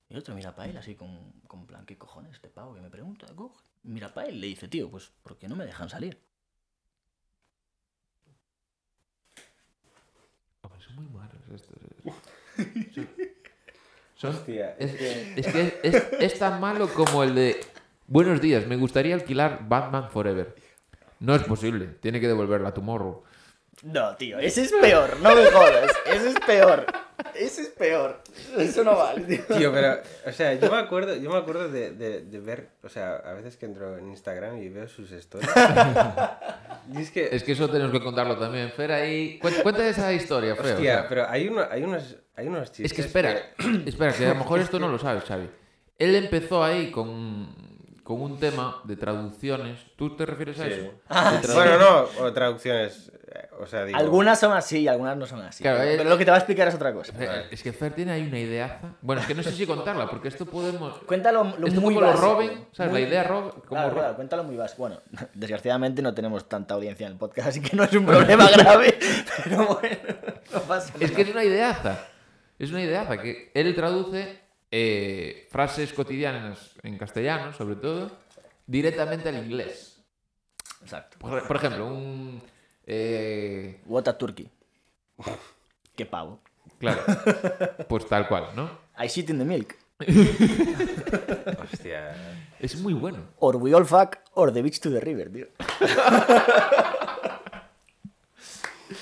A: Y el otro mira para él así con, con plan, ¿qué cojones este pavo que me pregunta? Coge. Mira para él y le dice, tío, pues porque no me dejan salir.
B: Hombre, son muy malos estos. Son- son-
C: Hostia,
B: es, es que es, es tan malo como el de Buenos días, me gustaría alquilar Batman Forever. No es posible, tiene que devolverla a Tomorrow.
A: No, tío, ese es peor, no me jodas. Ese es peor. Ese es peor. Eso no vale, tío.
C: Tío, pero, o sea, yo me acuerdo, yo me acuerdo de, de, de ver, o sea, a veces que entro en Instagram y veo sus stories. y es que,
B: Es que eso tenemos que contarlo también. Fer, ahí. Cuenta, esa historia, Fer. o
C: hostia,
B: sea,
C: pero hay, uno, hay, unos, hay unos chistes.
B: es que espera, espera, que a lo mejor esto no lo sabes, Xavi. Él empezó ahí con, con un tema de traducciones. ¿Tú te refieres a
C: Sí.
B: eso?
A: Ah,
C: Bueno, no, o traducciones, eh, o sea, digo...
A: Algunas son así y algunas no son así.
B: Claro,
A: pero,
B: eh,
A: pero lo que te va a explicar es otra cosa.
B: Fer, Es que Fer tiene ahí una ideaza. Bueno, es que no sé si contarla, porque esto podemos.
A: Cuéntalo lo
B: Esto
A: muy
B: como
A: básico.
B: Robin, ¿sabes?
A: Muy-
B: La idea Robin. Como
A: Claro,
B: Ro-
A: claro, cuéntalo muy básico. Bueno, desgraciadamente no tenemos tanta audiencia en el podcast, así que no es un problema grave. Pero bueno, no pasa nada.
B: Es que es una ideaza. Es una ideaza que él traduce eh, frases cotidianas en castellano, sobre todo, directamente al inglés.
A: Exacto.
B: Por, por ejemplo, un. eh,
A: What a turkey. Qué pavo.
B: claro. Pues tal cual, ¿no?
A: I shit in the milk.
C: Hostia.
B: Es muy bueno.
A: Or we all fuck, or the beach to the river, tío.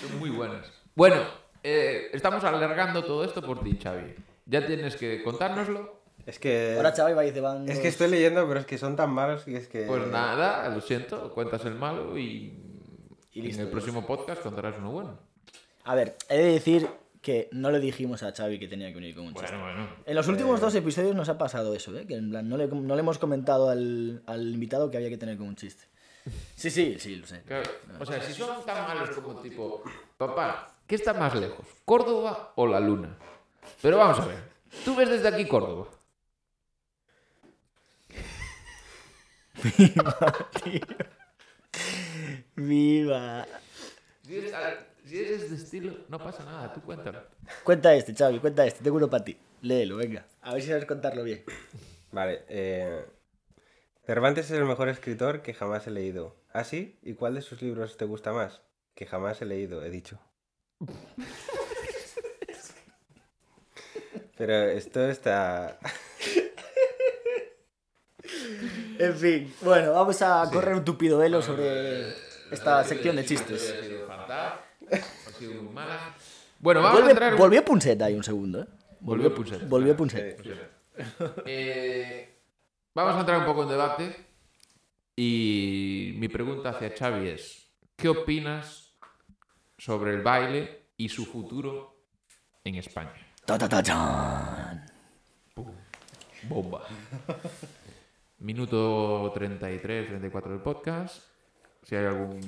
B: Son muy buenas. Bueno, eh, estamos alargando todo esto por ti, Xavi. Ya tienes que contárnoslo.
C: Es que...
A: Ahora Chaval va y dice van.
C: Es que estoy leyendo, pero es que son tan malos que es que...
B: Pues nada, lo siento, cuentas el malo y,
A: Y listo,
B: en el próximo podcast contarás uno bueno.
A: A ver, he de decir que no le dijimos a Xavi que tenía que venir con un chiste.
B: Bueno, bueno.
A: En los últimos dos episodios nos ha pasado eso, ¿eh? Que en plan, no le, no le hemos comentado al, al invitado que había que tener con un chiste. Sí, sí, sí, lo sé.
B: Claro, o sea, si son tan malos como tipo, papá, ¿qué está más lejos? ¿Córdoba o la luna? Pero vamos a ver, tú ves desde aquí Córdoba.
A: ¡Viva!
B: Si eres, si eres de estilo, no pasa nada, tú cuéntalo.
A: Cuenta este, Xavi, cuenta este. Tengo uno para ti. Léelo, venga. A ver si sabes contarlo bien.
C: Vale, eh... Cervantes es el mejor escritor que jamás he leído. ¿Ah, sí? ¿Y cuál de sus libros te gusta más? Que jamás he leído, he dicho. Pero esto está...
A: En fin, bueno, vamos a correr un tupido velo sobre esta sección de chistes.
B: Ha sido fatal, ha sido muy mala. Bueno, vamos a entrar...
A: volvió Punset ahí un segundo, ¿eh?
B: Volvió Punset.
A: Volvió Punset.
B: Eh, vamos a entrar un poco en debate y mi pregunta hacia Xavi es, ¿qué opinas sobre el baile y su futuro en España?
A: Ta, ta, ta.
B: Bomba. Minuto 33, 34 del podcast. Si hay algún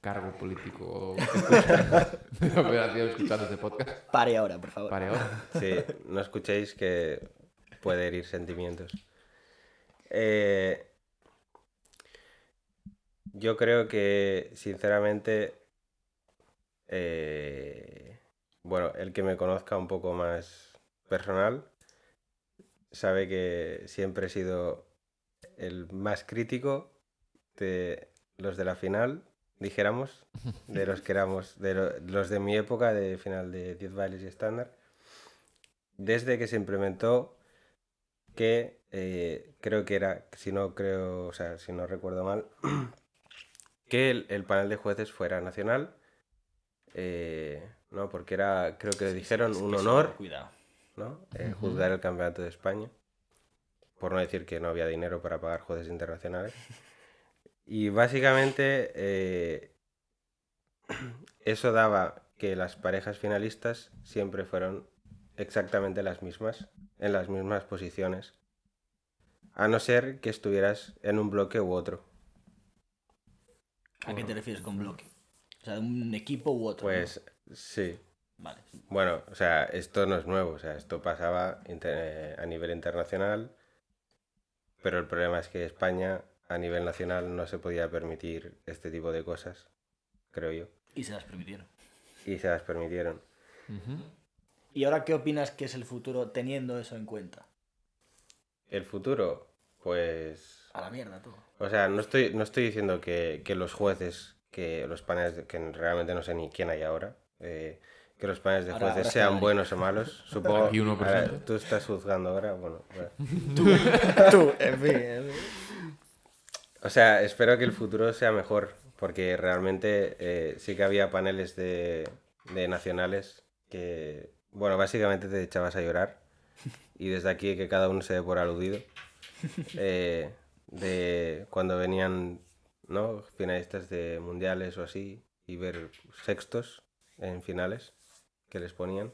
B: cargo político de la operación escuchando este podcast,
A: Pare ahora, por favor.
B: pare ahora.
C: Sí, no escuchéis que puede herir sentimientos. Eh, yo creo que, sinceramente, eh, bueno, el que me conozca un poco más personal sabe que siempre he sido el más crítico de los de la final, dijéramos, de los que éramos, de lo- los de mi época de final de 10 bailes y estándar, desde que se implementó que eh, creo que era, si no creo, o sea, si no recuerdo mal, que el panel de jueces fuera nacional, eh, ¿no? Porque era, creo que le dijeron
A: Sí,
C: un
A: sí,
C: honor,
A: Cuidado.
C: ¿no? Eh, juzgar el campeonato de España, por no decir que no había dinero para pagar jueces internacionales. Y básicamente eh, eso daba que las parejas finalistas siempre fueron exactamente las mismas, en las mismas posiciones, a no ser que estuvieras en un bloque u otro.
A: ¿A qué te refieres con bloque? O sea, de un equipo u otro. ¿no?
C: Pues sí,
A: Vale.
C: Bueno, o sea, esto no es nuevo, o sea, esto pasaba inter- a nivel internacional, pero el problema es que España a nivel nacional no se podía permitir este tipo de cosas, creo yo,
A: Y se las permitieron.
C: y se las permitieron.
A: ¿Y ahora qué opinas que es el futuro teniendo eso en cuenta?
C: El futuro, pues,
A: A la mierda todo.
C: o sea, no estoy, no estoy diciendo que, que los jueces, que los paneles, de- que realmente no sé ni quién hay ahora, eh, que los paneles de
A: Ahora-
C: jueces
A: ahora
C: sean buenos o malos, supongo. Tú estás juzgando ahora, bueno. bueno.
A: Tú, en fin. en fin.
C: O sea, espero que el futuro sea mejor, porque realmente eh, sí que había paneles de, de nacionales que, bueno, básicamente te echabas a llorar. Y desde aquí que cada uno se dé por aludido. eh, de cuando venían, ¿no? Finalistas de mundiales o así, y ver sextos en finales que les ponían.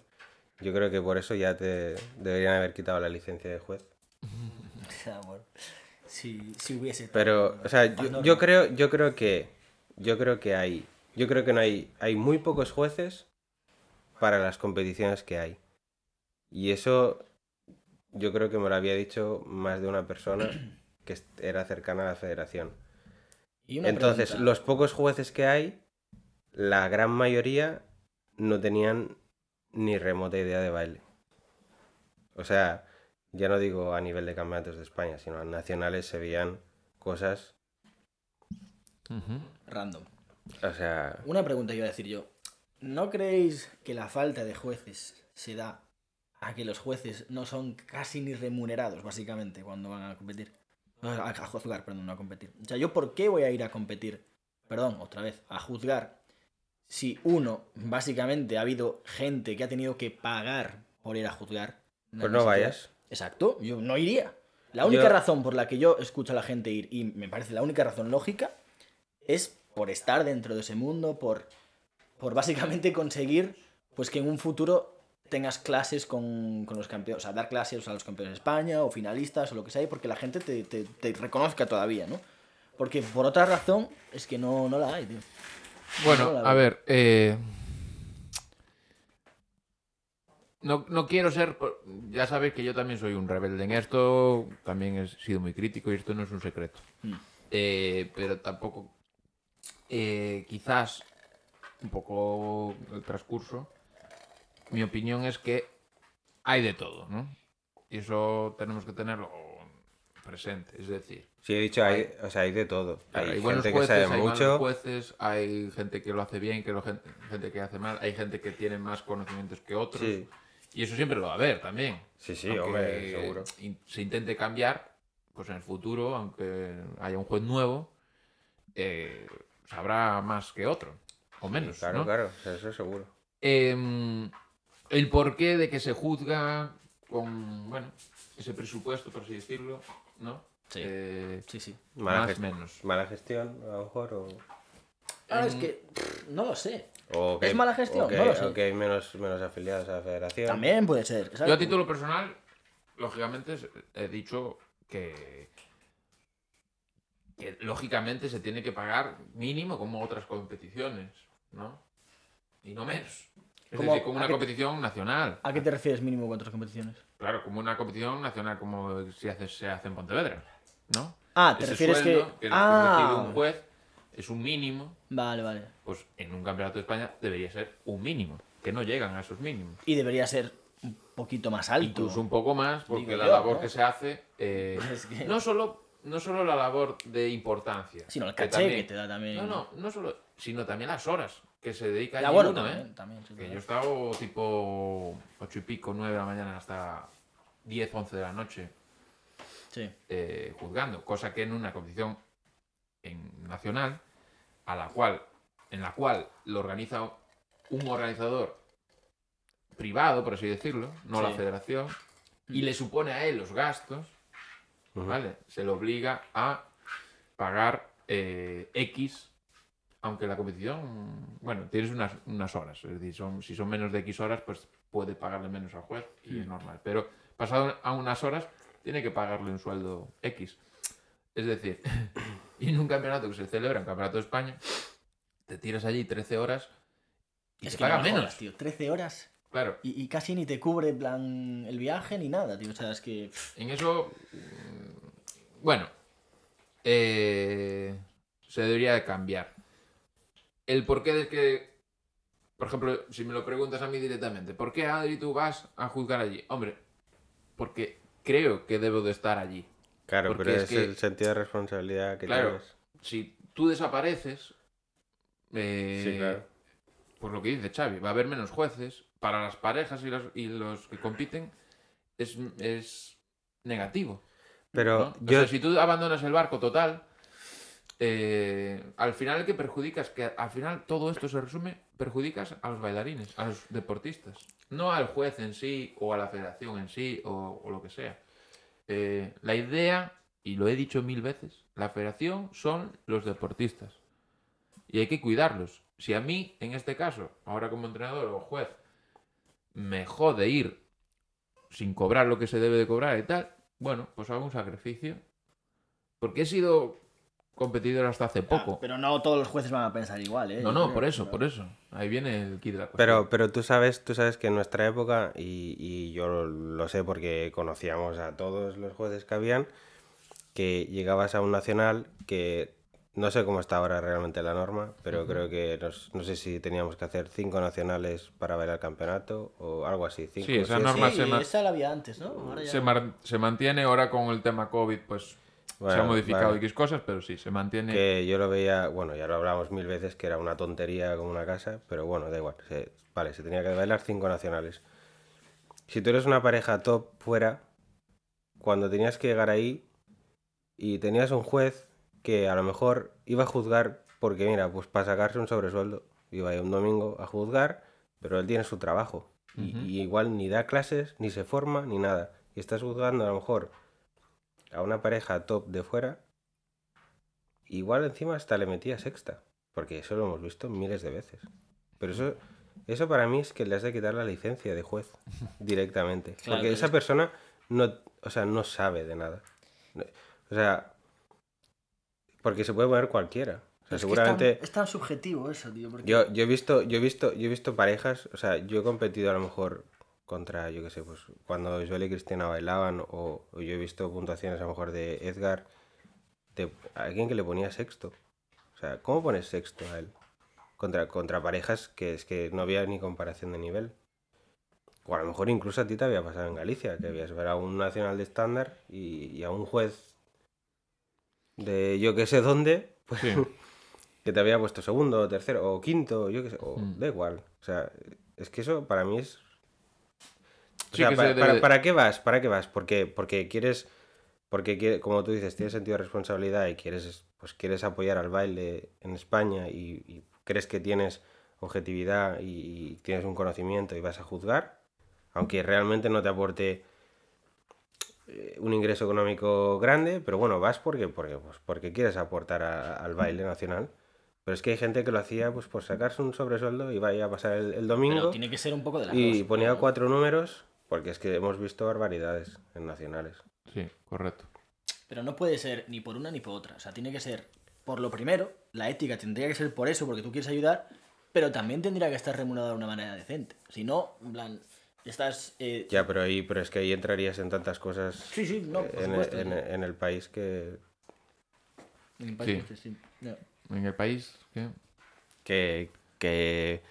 C: Yo creo que por eso ya te deberían haber quitado la licencia de juez.
A: Bueno, si, si hubiese...
C: Pero, o sea,
A: Ah,
C: yo, yo creo, yo creo que, yo creo que hay, yo creo que no hay, hay muy pocos jueces para las competiciones que hay. Y eso, yo creo que me lo había dicho más de una persona que era cercana a la federación.
A: Y una
C: Entonces,
A: pregunta.
C: los pocos jueces que hay, la gran mayoría no tenían ni remota idea de baile. O sea, ya no digo a nivel de campeonatos de España, sino a nacionales se veían cosas,
A: Random.
C: o sea,
A: Una pregunta iba a decir yo. ¿No creéis que la falta de jueces se da a que los jueces no son casi ni remunerados, básicamente, cuando van a competir? A, a juzgar, perdón, no a competir. O sea, ¿yo por qué voy a ir a competir? Perdón, otra vez, a juzgar. Si uno, básicamente, ha habido gente que ha tenido que pagar por ir a juzgar.
C: pues no vayas.
A: Exacto, yo no iría. La única
C: Yo-
A: razón por la que yo escucho a la gente ir, y me parece la única razón lógica, es por estar dentro de ese mundo, por, por básicamente conseguir pues que en un futuro tengas clases con, con los campeones, o sea, dar clases a los campeones de España o finalistas o lo que sea, porque la gente te, te- te reconozca todavía, ¿no? Porque por otra razón es que no, no la hay, tío.
B: Bueno,
A: No,
B: a ver, eh, no, no quiero ser, ya sabéis que yo también soy un rebelde en esto, también he sido muy crítico y esto no es un secreto.
A: Mm.
B: Eh, pero tampoco, eh, quizás un poco el transcurso, mi opinión es que hay de todo, ¿no? Y eso tenemos que tenerlo presente, es decir,
C: Sí, he dicho, hay, o sea, hay de todo.
B: Claro,
C: hay,
B: buenos
C: gente que
B: jueces,
C: sabe
B: hay malos
C: mucho.
B: jueces, hay gente que lo hace bien, que lo, gente, gente que hace mal, hay gente que tiene más conocimientos que otros.
C: Sí,
B: Y eso siempre lo va a haber también.
C: sí, sí,
B: Aunque
C: hombre, seguro.
B: se intente cambiar, pues en el futuro, aunque haya un juez nuevo, eh, sabrá más que otro, o menos.
C: Claro,
B: ¿no?
C: claro, eso seguro.
B: Em, el porqué de que se juzga con, bueno, ese presupuesto, por así decirlo, ¿no?
A: Sí.
B: Eh,
A: Sí, sí.
C: Mala,
B: más
C: gest-
B: menos.
C: mala gestión, a lo mejor, o...
A: Ahora es que pff, no lo sé. ¿Es mala gestión? No lo sé.
C: o que hay menos, menos afiliados a la federación.
A: También puede ser. ¿sabes?
B: Yo a título personal, lógicamente, he dicho que, que lógicamente se tiene que pagar mínimo como otras competiciones, ¿no? Y no menos. Es
A: ¿Cómo-
B: decir, como una competición nacional.
A: ¿A qué te refieres mínimo con otras competiciones?
B: Claro, como una competición nacional como si hace, se hace en Pontevedra, ¿no?
A: Ah, te
B: Ese
A: refieres
B: sueldo
A: que...
B: que, que
A: Ah,
B: un juez es un mínimo,
A: vale, vale.
B: pues en un campeonato de España debería ser un mínimo, que no llegan a esos mínimos.
A: Y debería ser un poquito más alto.
B: Incluso un poco más, porque
A: Digo
B: la
A: yo,
B: labor
A: ¿no?
B: que se hace, eh,
A: Es que-
B: no, solo, no solo la labor de importancia,
A: Sino el
B: que
A: caché
B: también-
A: que te da también.
B: No, no, no solo, sino también las horas que se dedica allí
A: bueno,
B: uno,
A: también,
B: ¿eh?
A: también, sí,
B: Que yo he estado tipo ocho y pico, nueve de la mañana hasta 10, 11 de la noche
A: Sí.
B: eh, juzgando, cosa que en una competición en nacional, a la cual, en la cual lo organiza un organizador privado, por así decirlo, no
A: Sí.
B: la federación, y le supone a él los gastos. ¿vale? Se le obliga a pagar eh, X, aunque la competición, bueno, tienes unas, unas horas, es decir, son, si son menos de X horas, pues puede pagarle menos al juez y es normal. Pero pasado a unas horas, tiene que pagarle un sueldo X. Es decir, y en un campeonato que se celebra, un campeonato de España, te tiras allí 13 horas y
A: es
B: te
A: que no
B: pagan
A: me
B: menos.
A: jodas, tío. 13 horas
B: Claro,
A: y, y casi ni te cubre en plan el viaje ni nada, tío. O sea, es que.
B: En eso, mm, bueno, eh, se debería de cambiar. El porqué de que, por ejemplo, si me lo preguntas a mí directamente, ¿por qué Adri tú vas a juzgar allí? Hombre, porque creo que debo de estar allí.
C: Claro,
B: Porque
C: pero
B: es
C: es,
B: que-
C: el sentido de responsabilidad que
B: Claro.
C: tienes.
B: Si tú desapareces, eh,
C: Sí, claro.
B: por lo que dice Xavi, va a haber menos jueces. Para las parejas y los, y los que compiten es, es negativo.
C: Pero
B: ¿no? O
C: yo,
B: sea, si tú abandonas el barco total, eh, al final el que perjudicas, que al final todo esto se resume, perjudicas a los bailarines, a los deportistas, no al juez en sí o a la federación en sí o, lo que sea. Eh, la idea, y lo he dicho mil veces, la federación son los deportistas y hay que cuidarlos. Si a mí, en este caso, ahora como entrenador o juez, me jode ir sin cobrar lo que se debe de cobrar y tal, bueno, pues hago un sacrificio. Porque he sido competidor hasta hace poco.
A: ah, pero no todos los jueces van a pensar igual, ¿eh?
B: no, no,
A: creo.
B: por eso, por eso. Ahí viene el kit de la cuestión.
C: pero, pero tú sabes, tú sabes que en nuestra época, y, y yo lo, sé porque conocíamos a todos los jueces que habían, que llegabas a un nacional que no sé cómo está ahora realmente la norma, pero creo que nos- no sé si teníamos que hacer cinco nacionales para ver el campeonato o algo así. Cinco,
B: Sí, esa norma
A: Sí,
B: se ma-
A: esa la había antes, ¿no? Ahora ya
B: se,
A: no.
B: mar- se mantiene ahora con el tema COVID, pues se han modificado
C: vale.
B: X cosas, pero sí, se mantiene.
C: Que yo lo veía, bueno, ya lo hablamos mil veces, que era una tontería como una casa, pero bueno, da igual. se- vale, se tenía que bailar cinco nacionales. Si tú eres una pareja top fuera, cuando tenías que llegar ahí y tenías un juez que a lo mejor iba a juzgar, porque mira, pues para sacarse un sobresueldo, iba a ir un domingo a juzgar, pero él tiene su trabajo. Y igual ni da clases, ni se forma, ni nada. Y estás juzgando a lo mejor a una pareja top de fuera, igual encima hasta le metía sexta, porque eso lo hemos visto miles de veces. Pero eso, eso para mí es que le has de quitar la licencia de juez directamente.
A: Claro,
C: porque esa
A: es-
C: persona no, o sea, no sabe de nada. O sea, porque se puede poner cualquiera. O sea,
A: Es
C: seguramente...
A: Es tan, es tan subjetivo eso, tío. Porque...
C: Yo, yo he visto, yo he visto, yo he visto parejas, o sea, yo he competido a lo mejor contra, yo qué sé, pues cuando Joel y Cristina bailaban, o, o yo he visto puntuaciones a lo mejor de Edgar, de alguien que le ponía sexto. O sea, ¿cómo pones sexto a él? Contra, contra parejas que es que no había ni comparación de nivel. O a lo mejor incluso a ti te había pasado en Galicia, que habías ver a un nacional de estándar y, y a un juez de yo que sé dónde, pues
B: Sí.
C: que te había puesto segundo, o tercero, o quinto, yo qué sé, o
B: Mm.
C: da igual. O sea, es que eso para mí es. O
B: Sí
C: sea,
B: que
C: pa-
B: se
C: para,
B: debe-
C: ¿para qué vas? ¿Para qué vas? Porque, porque quieres. Porque, como tú dices, tienes sentido de responsabilidad y quieres, pues, quieres apoyar al baile en España y, y crees que tienes objetividad y, y tienes un conocimiento y vas a juzgar, aunque realmente no te aporte eh, un ingreso económico grande, pero bueno, vas porque, porque, pues, porque quieres aportar a- al baile nacional. Pero es que hay gente que lo hacía pues por sacarse un sobresueldo y vaya a pasar el, el
A: Pero
C: domingo
A: tiene que ser un poco de las
C: y
A: dos,
C: ponía
A: ¿no?
C: cuatro números, porque es que hemos visto barbaridades en nacionales.
B: Sí, correcto.
A: Pero no puede ser ni por una ni por otra. O sea, tiene que ser por lo primero, la ética tendría que ser por eso, porque tú quieres ayudar, pero también tendría que estar remunerado de una manera decente. Si no, en plan, estás... eh,
C: Ya, pero ahí, pero es que ahí entrarías en tantas cosas
A: Sí, sí, no, por
C: en,
A: supuesto,
C: en-
A: sí.
C: en el país que,
A: en el país este, sí.
B: En el país, ¿qué?
C: que, que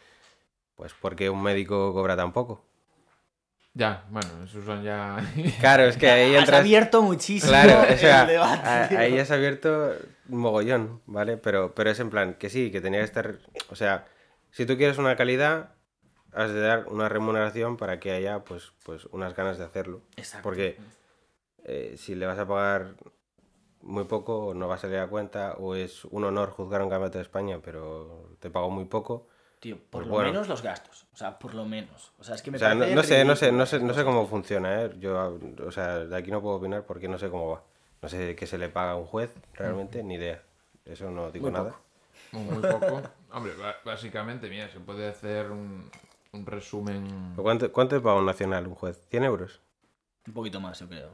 C: pues porque un médico cobra tan poco.
B: Ya, bueno, esos son ya...
C: Claro, es que ahí
A: Has
C: entras...
A: abierto muchísimo
C: Claro, o
A: el
C: sea,
A: debate,
C: ahí has abierto un mogollón, ¿vale? Pero, pero es en plan que sí, que tenía que estar. O sea, si tú quieres una calidad, has de dar una remuneración para que haya, pues, pues unas ganas de hacerlo.
A: Exacto.
C: Porque eh, si le vas a pagar muy poco, no va a salir a cuenta, o es un honor juzgar a un campeonato de España, pero te pago muy poco.
A: Tío, por
C: Pues
A: lo
C: bueno.
A: menos los gastos. O sea, por lo menos. O sea, es que me
C: O sea, no,
A: parece
C: no sé, no sé, no sé, no sé cómo funciona, ¿eh? Yo, o sea, de aquí no puedo opinar porque no sé cómo va. No sé qué se le paga a un juez, realmente, ni idea. Eso no digo
A: Muy
C: nada.
A: poco.
B: Muy poco. Hombre, básicamente, mira, se puede hacer un, un resumen...
C: ¿Pero ¿Cuánto, ¿Cuánto te paga un nacional un juez? ¿100 euros?
A: Un poquito más, yo creo.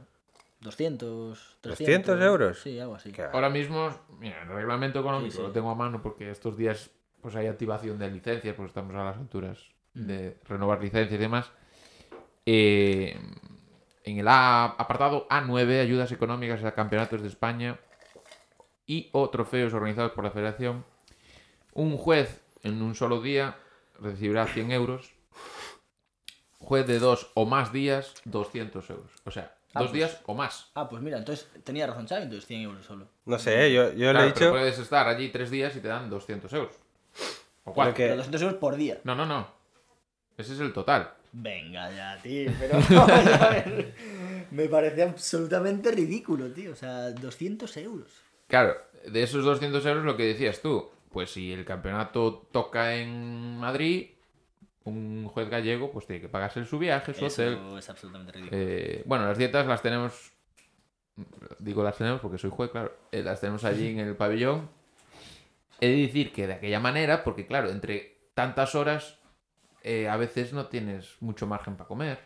A: 200, 300.
C: 200 euros.
A: Sí, algo así.
B: Ahora mismo, mira, el reglamento económico
A: Sí, sí.
B: lo tengo a mano porque estos días pues hay activación de licencias, porque estamos a las alturas
A: Mm.
B: de renovar licencias y demás. Eh, en el A- apartado A9, ayudas económicas a campeonatos de España y o trofeos organizados por la federación, un juez en un solo día recibirá 100 euros, juez de dos o más días, 200 euros. O sea,
A: Ah,
B: dos
A: pues-
B: días o más.
A: Ah, pues mira, entonces tenía razón Xavi, entonces 100 euros solo.
C: No sé, ¿eh? yo, yo le
B: Claro,
C: he
B: pero
C: dicho...
B: puedes estar allí tres días y te dan 200 euros. O cuatro.
C: que-
A: Pero 200 euros por día.
B: No, no, no. Ese es el total.
A: Venga ya, tío, pero vamos a ver. Me parece absolutamente ridículo, tío. O sea, 200 euros.
B: Claro, de esos 200 euros lo que decías tú. Pues si el campeonato toca en Madrid, un juez gallego pues tiene que pagarse su viaje, su
A: Eso
B: hotel.
A: es absolutamente ridículo.
B: Eh, bueno, las dietas las tenemos... Digo las tenemos porque soy juez, claro. eh, las tenemos allí en el pabellón. He de decir que de aquella manera, porque claro, entre tantas horas eh, a veces no tienes mucho margen para comer.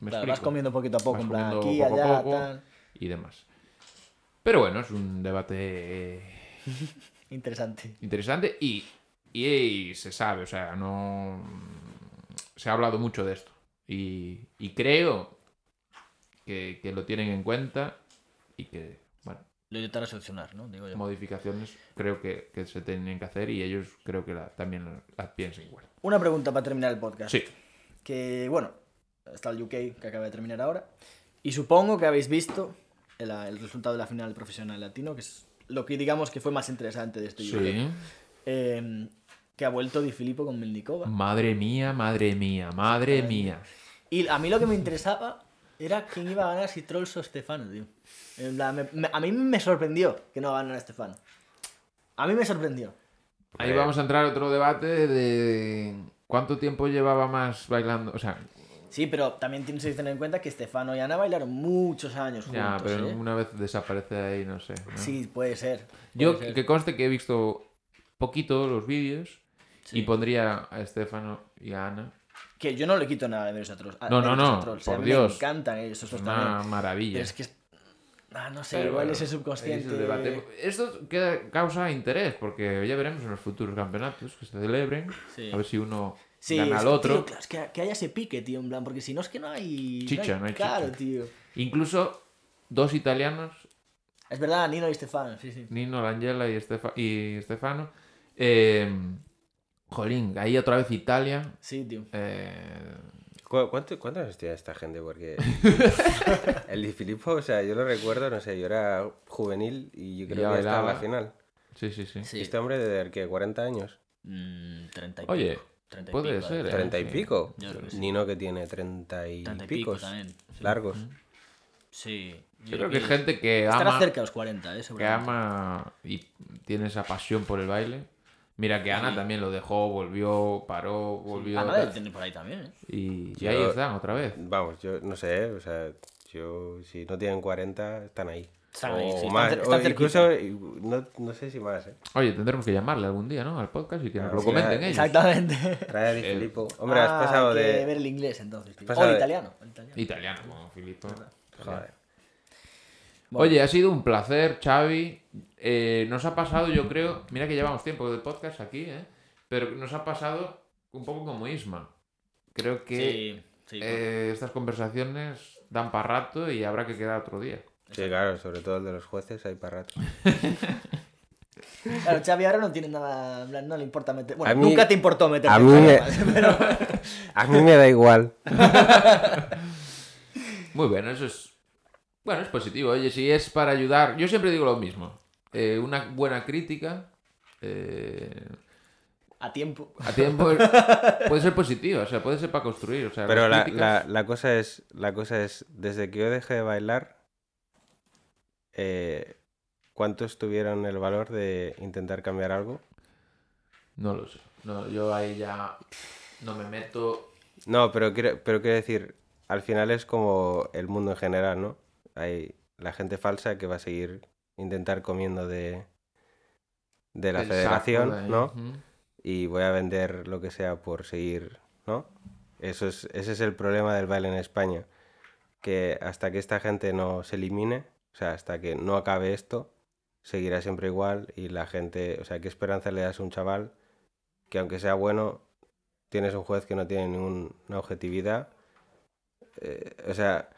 B: ¿Me
A: Claro, vas comiendo poquito a poco,
B: Vas
A: en plan, aquí,
B: poco
A: allá,
B: poco.
A: tal.
B: y demás. Pero bueno, es un debate
A: Interesante.
B: interesante y, y se sabe, o sea, no... Se ha hablado mucho de esto. Y, y creo que, que lo tienen en cuenta y que,
A: Lo intentaré solucionar, ¿no? Digo yo.
B: modificaciones creo que, que se tienen que hacer y ellos creo que la- también las piensan igual.
A: Una pregunta para terminar el podcast.
B: Sí,
A: Que, bueno, está el UK que acaba de terminar ahora. Y supongo que habéis visto el, el resultado de la final profesional latino, que es lo que digamos que fue más interesante de este UK.
B: sí.
A: Eh, que ha vuelto Di Filippo con Mendikova.
B: Madre mía, madre mía, madre mía.
A: Y a mí lo que me interesaba era quién iba a ganar si Trolls o Stefano, tío. Me- me- a mí me sorprendió que no ganara Stefano. A mí me sorprendió.
B: Ahí vamos a entrar a otro debate de cuánto tiempo llevaba más bailando. O sea,
A: Sí, pero también tienes que tener en cuenta que Stefano y Ana bailaron muchos años juntos.
B: ya, pero
A: ¿eh?
B: una vez desaparece ahí, no sé. ¿no?
A: Sí, puede ser.
B: Yo,
A: puede ser.
B: que conste que he visto poquito los vídeos
A: Sí.
B: y pondría a Estefano y a Ana.
A: Que yo no le quito nada de méritos a Trolls.
B: No, no, no,
A: Trolls.
B: por
A: a mí
B: Dios.
A: Me encantan esos
B: Es
A: dos
B: una
A: también.
B: maravilla.
A: Pero es que. es- Ah, no sé,
B: Pero
A: igual
B: bueno,
A: ese subconsciente.
B: es el debate. Esto queda- causa interés porque ya veremos en los futuros campeonatos que se celebren.
A: Sí.
B: A ver si uno
A: Sí,
B: gana al otro.
A: tío, claro, es que, que haya ese pique, tío, en plan, porque si no es que no hay.
B: Chicha, no hay
A: Claro,
B: chicha.
A: tío.
B: Incluso dos italianos,
A: Es verdad, Nino y Stefano, sí, sí.
B: Nino Langella y, Estefa- y Stefano. Eh, jolín, ahí otra vez Italia.
A: Sí, tío.
B: Eh,
C: ¿Cu- ¿Cuánto, ¿Cuántos años tiene esta gente? Porque el Di Filippo, o sea, yo lo recuerdo, no sé, yo era juvenil y yo creo
B: Ya
C: que estaba en la final.
B: sí, sí, sí.
A: Sí.
C: Este hombre de que 40 años,
A: Mm, 30 y
B: Oye,
A: pico. 30 y
B: puede
A: pico,
B: ser,
A: eh.
B: eh.
C: 30 y
B: sí.
C: pico.
A: Yo creo que sí.
C: Nino que tiene 30 y
A: 30 y pico
C: picos.
A: también. Sí.
C: Largos.
A: Sí.
B: Yo creo que es gente que
A: Estará
B: ama,
A: cerca de los 40, ¿eh?
B: que ama y tiene esa pasión por el baile. Mira que Ana también lo dejó, volvió, paró, volvió.
A: Ana debe tener por ahí también, ¿eh?
B: y, y
C: Yo-
B: ahí están otra vez.
C: Vamos, yo no sé, ¿eh? o sea, yo si no tienen 40, están ahí.
A: Están
C: o
A: ahí, sí, están
C: más, o
A: están
C: incluso, y- no, no sé si más, ¿eh?
B: Oye, tendremos que llamarle algún día, ¿no? Al podcast y que nos
C: Ah,
B: lo
C: sí,
B: comenten
C: ah,
B: ellos.
A: Exactamente.
C: Trae a Di
B: El-
C: Filippo. Hombre,
A: Ah,
C: has pasado
A: hay que
C: de...
A: ver el inglés entonces. O el
C: de-
A: italiano. el italiano.
B: Italiano, como Filippo.
C: Joder.
B: Oye, ha sido un placer, Xavi. Eh, nos ha pasado, yo creo, mira que llevamos tiempo de podcast aquí, ¿eh? pero nos ha pasado un poco como Isma. Creo que
A: Sí, sí.
B: eh, estas conversaciones dan para rato y habrá que quedar otro día.
C: Sí, claro, sobre todo el de los jueces, hay para rato.
A: Claro, Xavi ahora no tiene nada, no le importa meter. Bueno,
C: A mí-
A: nunca te importó meter.
C: a mí me- A mí me da igual.
B: Muy bueno, eso es. Bueno, es positivo. Oye, si es para ayudar. Yo siempre digo lo mismo. Eh, una buena crítica. eh,
A: A tiempo.
B: a tiempo puede ser positiva, o sea, puede ser para construir. O sea,
C: Pero la,
B: críticas-
C: la- la cosa es, la cosa es, desde que yo dejé de bailar, eh, ¿cuántos tuvieron el valor de intentar cambiar algo?
B: No lo sé. No, yo ahí ya no me meto.
C: No, pero quiero, pero quiero decir, al final es como el mundo en general, ¿no? Hay la gente falsa que va a seguir intentar comiendo de, de la
B: el
C: federación,
B: de.
C: ¿no? Y voy a vender lo que sea por seguir, ¿no? Eso es, ese es el problema del baile en España, que hasta que esta gente no se elimine, o sea, hasta que no acabe esto, seguirá siempre igual y la gente, o sea, ¿qué esperanza le das a un chaval que aunque sea bueno, tienes un juez que no tiene ninguna objetividad? Eh, o sea,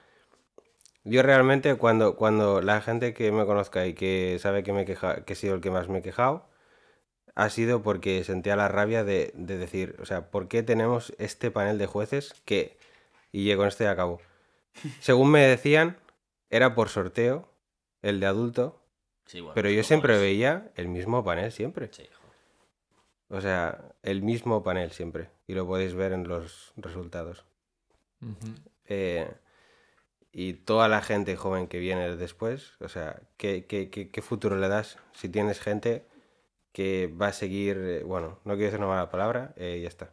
C: yo realmente cuando, cuando la gente que me conozca y que sabe que me he queja- que he sido el que más me he quejado, ha sido porque sentía la rabia de, de decir, o sea, ¿por qué tenemos este panel de jueces que, y llego este a cabo, según me decían, era por sorteo, el de adulto,
A: Sí, bueno,
C: pero yo siempre veía el mismo panel, siempre.
A: Sí.
C: O sea, el mismo panel siempre, y lo podéis ver en los resultados.
B: Ujú.
C: Eh, y toda la gente joven que viene después, o sea, ¿qué, qué, qué- qué futuro le das si tienes gente que va a seguir, eh, bueno, no quiero decir una mala palabra, eh, ya está,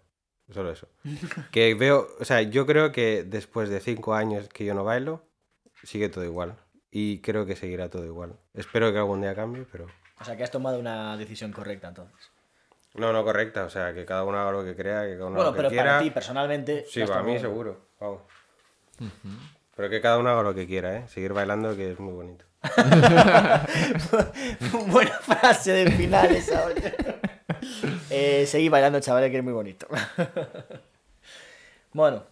C: solo eso. que veo, o sea, yo creo que después de cinco años que yo no bailo, sigue todo igual. Y creo que seguirá todo igual. Espero que algún día cambie, pero...
A: O sea, que has tomado una decisión correcta entonces.
C: No, no correcta, o sea, que cada uno haga lo que crea, que cada uno
A: Bueno,
C: haga lo
A: pero
C: que quiera.
A: para ti personalmente.
C: Sí, para mí seguro. vamos. Pero que cada uno haga lo que quiera, ¿eh? Seguir bailando, que es muy bonito.
A: Buena frase de final esa, oye. eh, seguí bailando, chavales, que es muy bonito. bueno,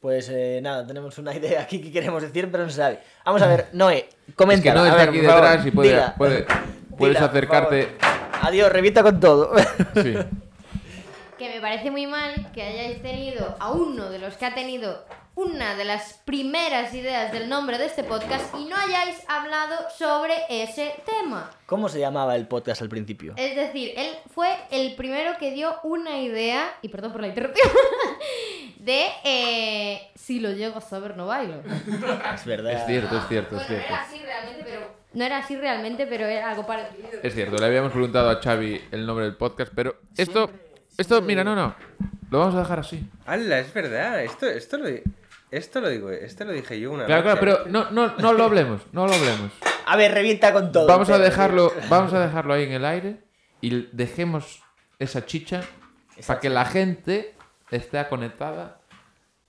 A: pues eh, nada, tenemos una idea aquí que queremos decir, pero no se sabe. Vamos a ver, Noé, comenta.
B: Es que no
A: a
B: está
A: ver,
B: aquí
A: por favor,
B: detrás y puede,
A: dila.
B: puede- puedes
A: Dila,
B: acercarte.
A: Adiós, revienta con todo.
B: Sí.
D: Que me parece muy mal que hayáis tenido a uno de los que ha tenido una de las primeras ideas del nombre de este podcast y no hayáis hablado sobre ese tema.
A: ¿Cómo se llamaba el podcast al principio?
D: Es decir, él fue el primero que dio una idea, y perdón por la interrupción, de eh, si lo llego a saber no bailo.
A: Es verdad.
B: Es cierto, es cierto, es
D: Bueno, no
B: cierto.
D: era así realmente, pero... No era así realmente, pero era algo parecido.
B: Es cierto, le habíamos preguntado a Xavi el nombre del podcast, pero esto, esto, mira, no, no, lo vamos a dejar así.
C: ¡Hala! Es verdad. Esto, esto, lo, esto lo digo, esto lo dije yo una
B: Claro, claro,
C: noche.
B: pero no, no, no lo hablemos, no lo hablemos.
A: A ver, revienta con todo.
B: Vamos a
A: pero-
B: dejarlo, vamos a dejarlo ahí en el aire y dejemos esa chicha para que la gente esté conectada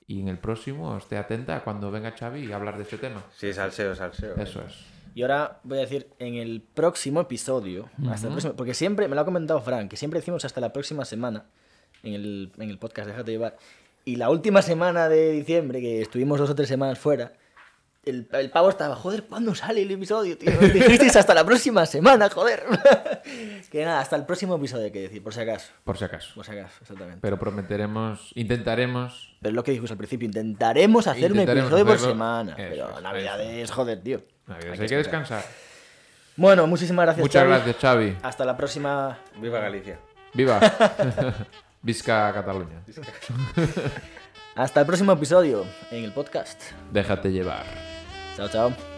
B: y en el próximo esté atenta cuando venga Xavi y hablar de este tema.
C: Sí, salseo, salseo.
B: Eso es.
A: Y ahora voy a decir, en el próximo episodio, hasta el próximo, porque siempre, me lo ha comentado Frank, que siempre decimos hasta la próxima semana en el, en el podcast Déjate llevar. Y la última semana de diciembre, que estuvimos dos o tres semanas fuera, el, el pavo estaba, joder, ¿cuándo sale el episodio, tío? Dijisteis hasta la próxima semana, joder. que nada, hasta el próximo episodio hay que decir, por si acaso.
B: Por si acaso.
A: Por si acaso, exactamente.
B: Pero prometeremos, intentaremos.
A: Pero es lo que dijimos al principio, intentaremos hacer
B: Intentaremos
A: un episodio por semana.
B: Eso
A: pero
B: es,
A: Navidades, joder, tío. Hay
B: hay
A: que
B: descansar.
A: Bueno, muchísimas gracias,
B: Muchas
A: Xavi.
B: gracias, Xavi.
A: Hasta la próxima.
C: Viva Galicia.
B: Viva. Visca Cataluña.
A: Hasta el próximo episodio en el podcast.
B: Déjate llevar.
A: Chao, chao.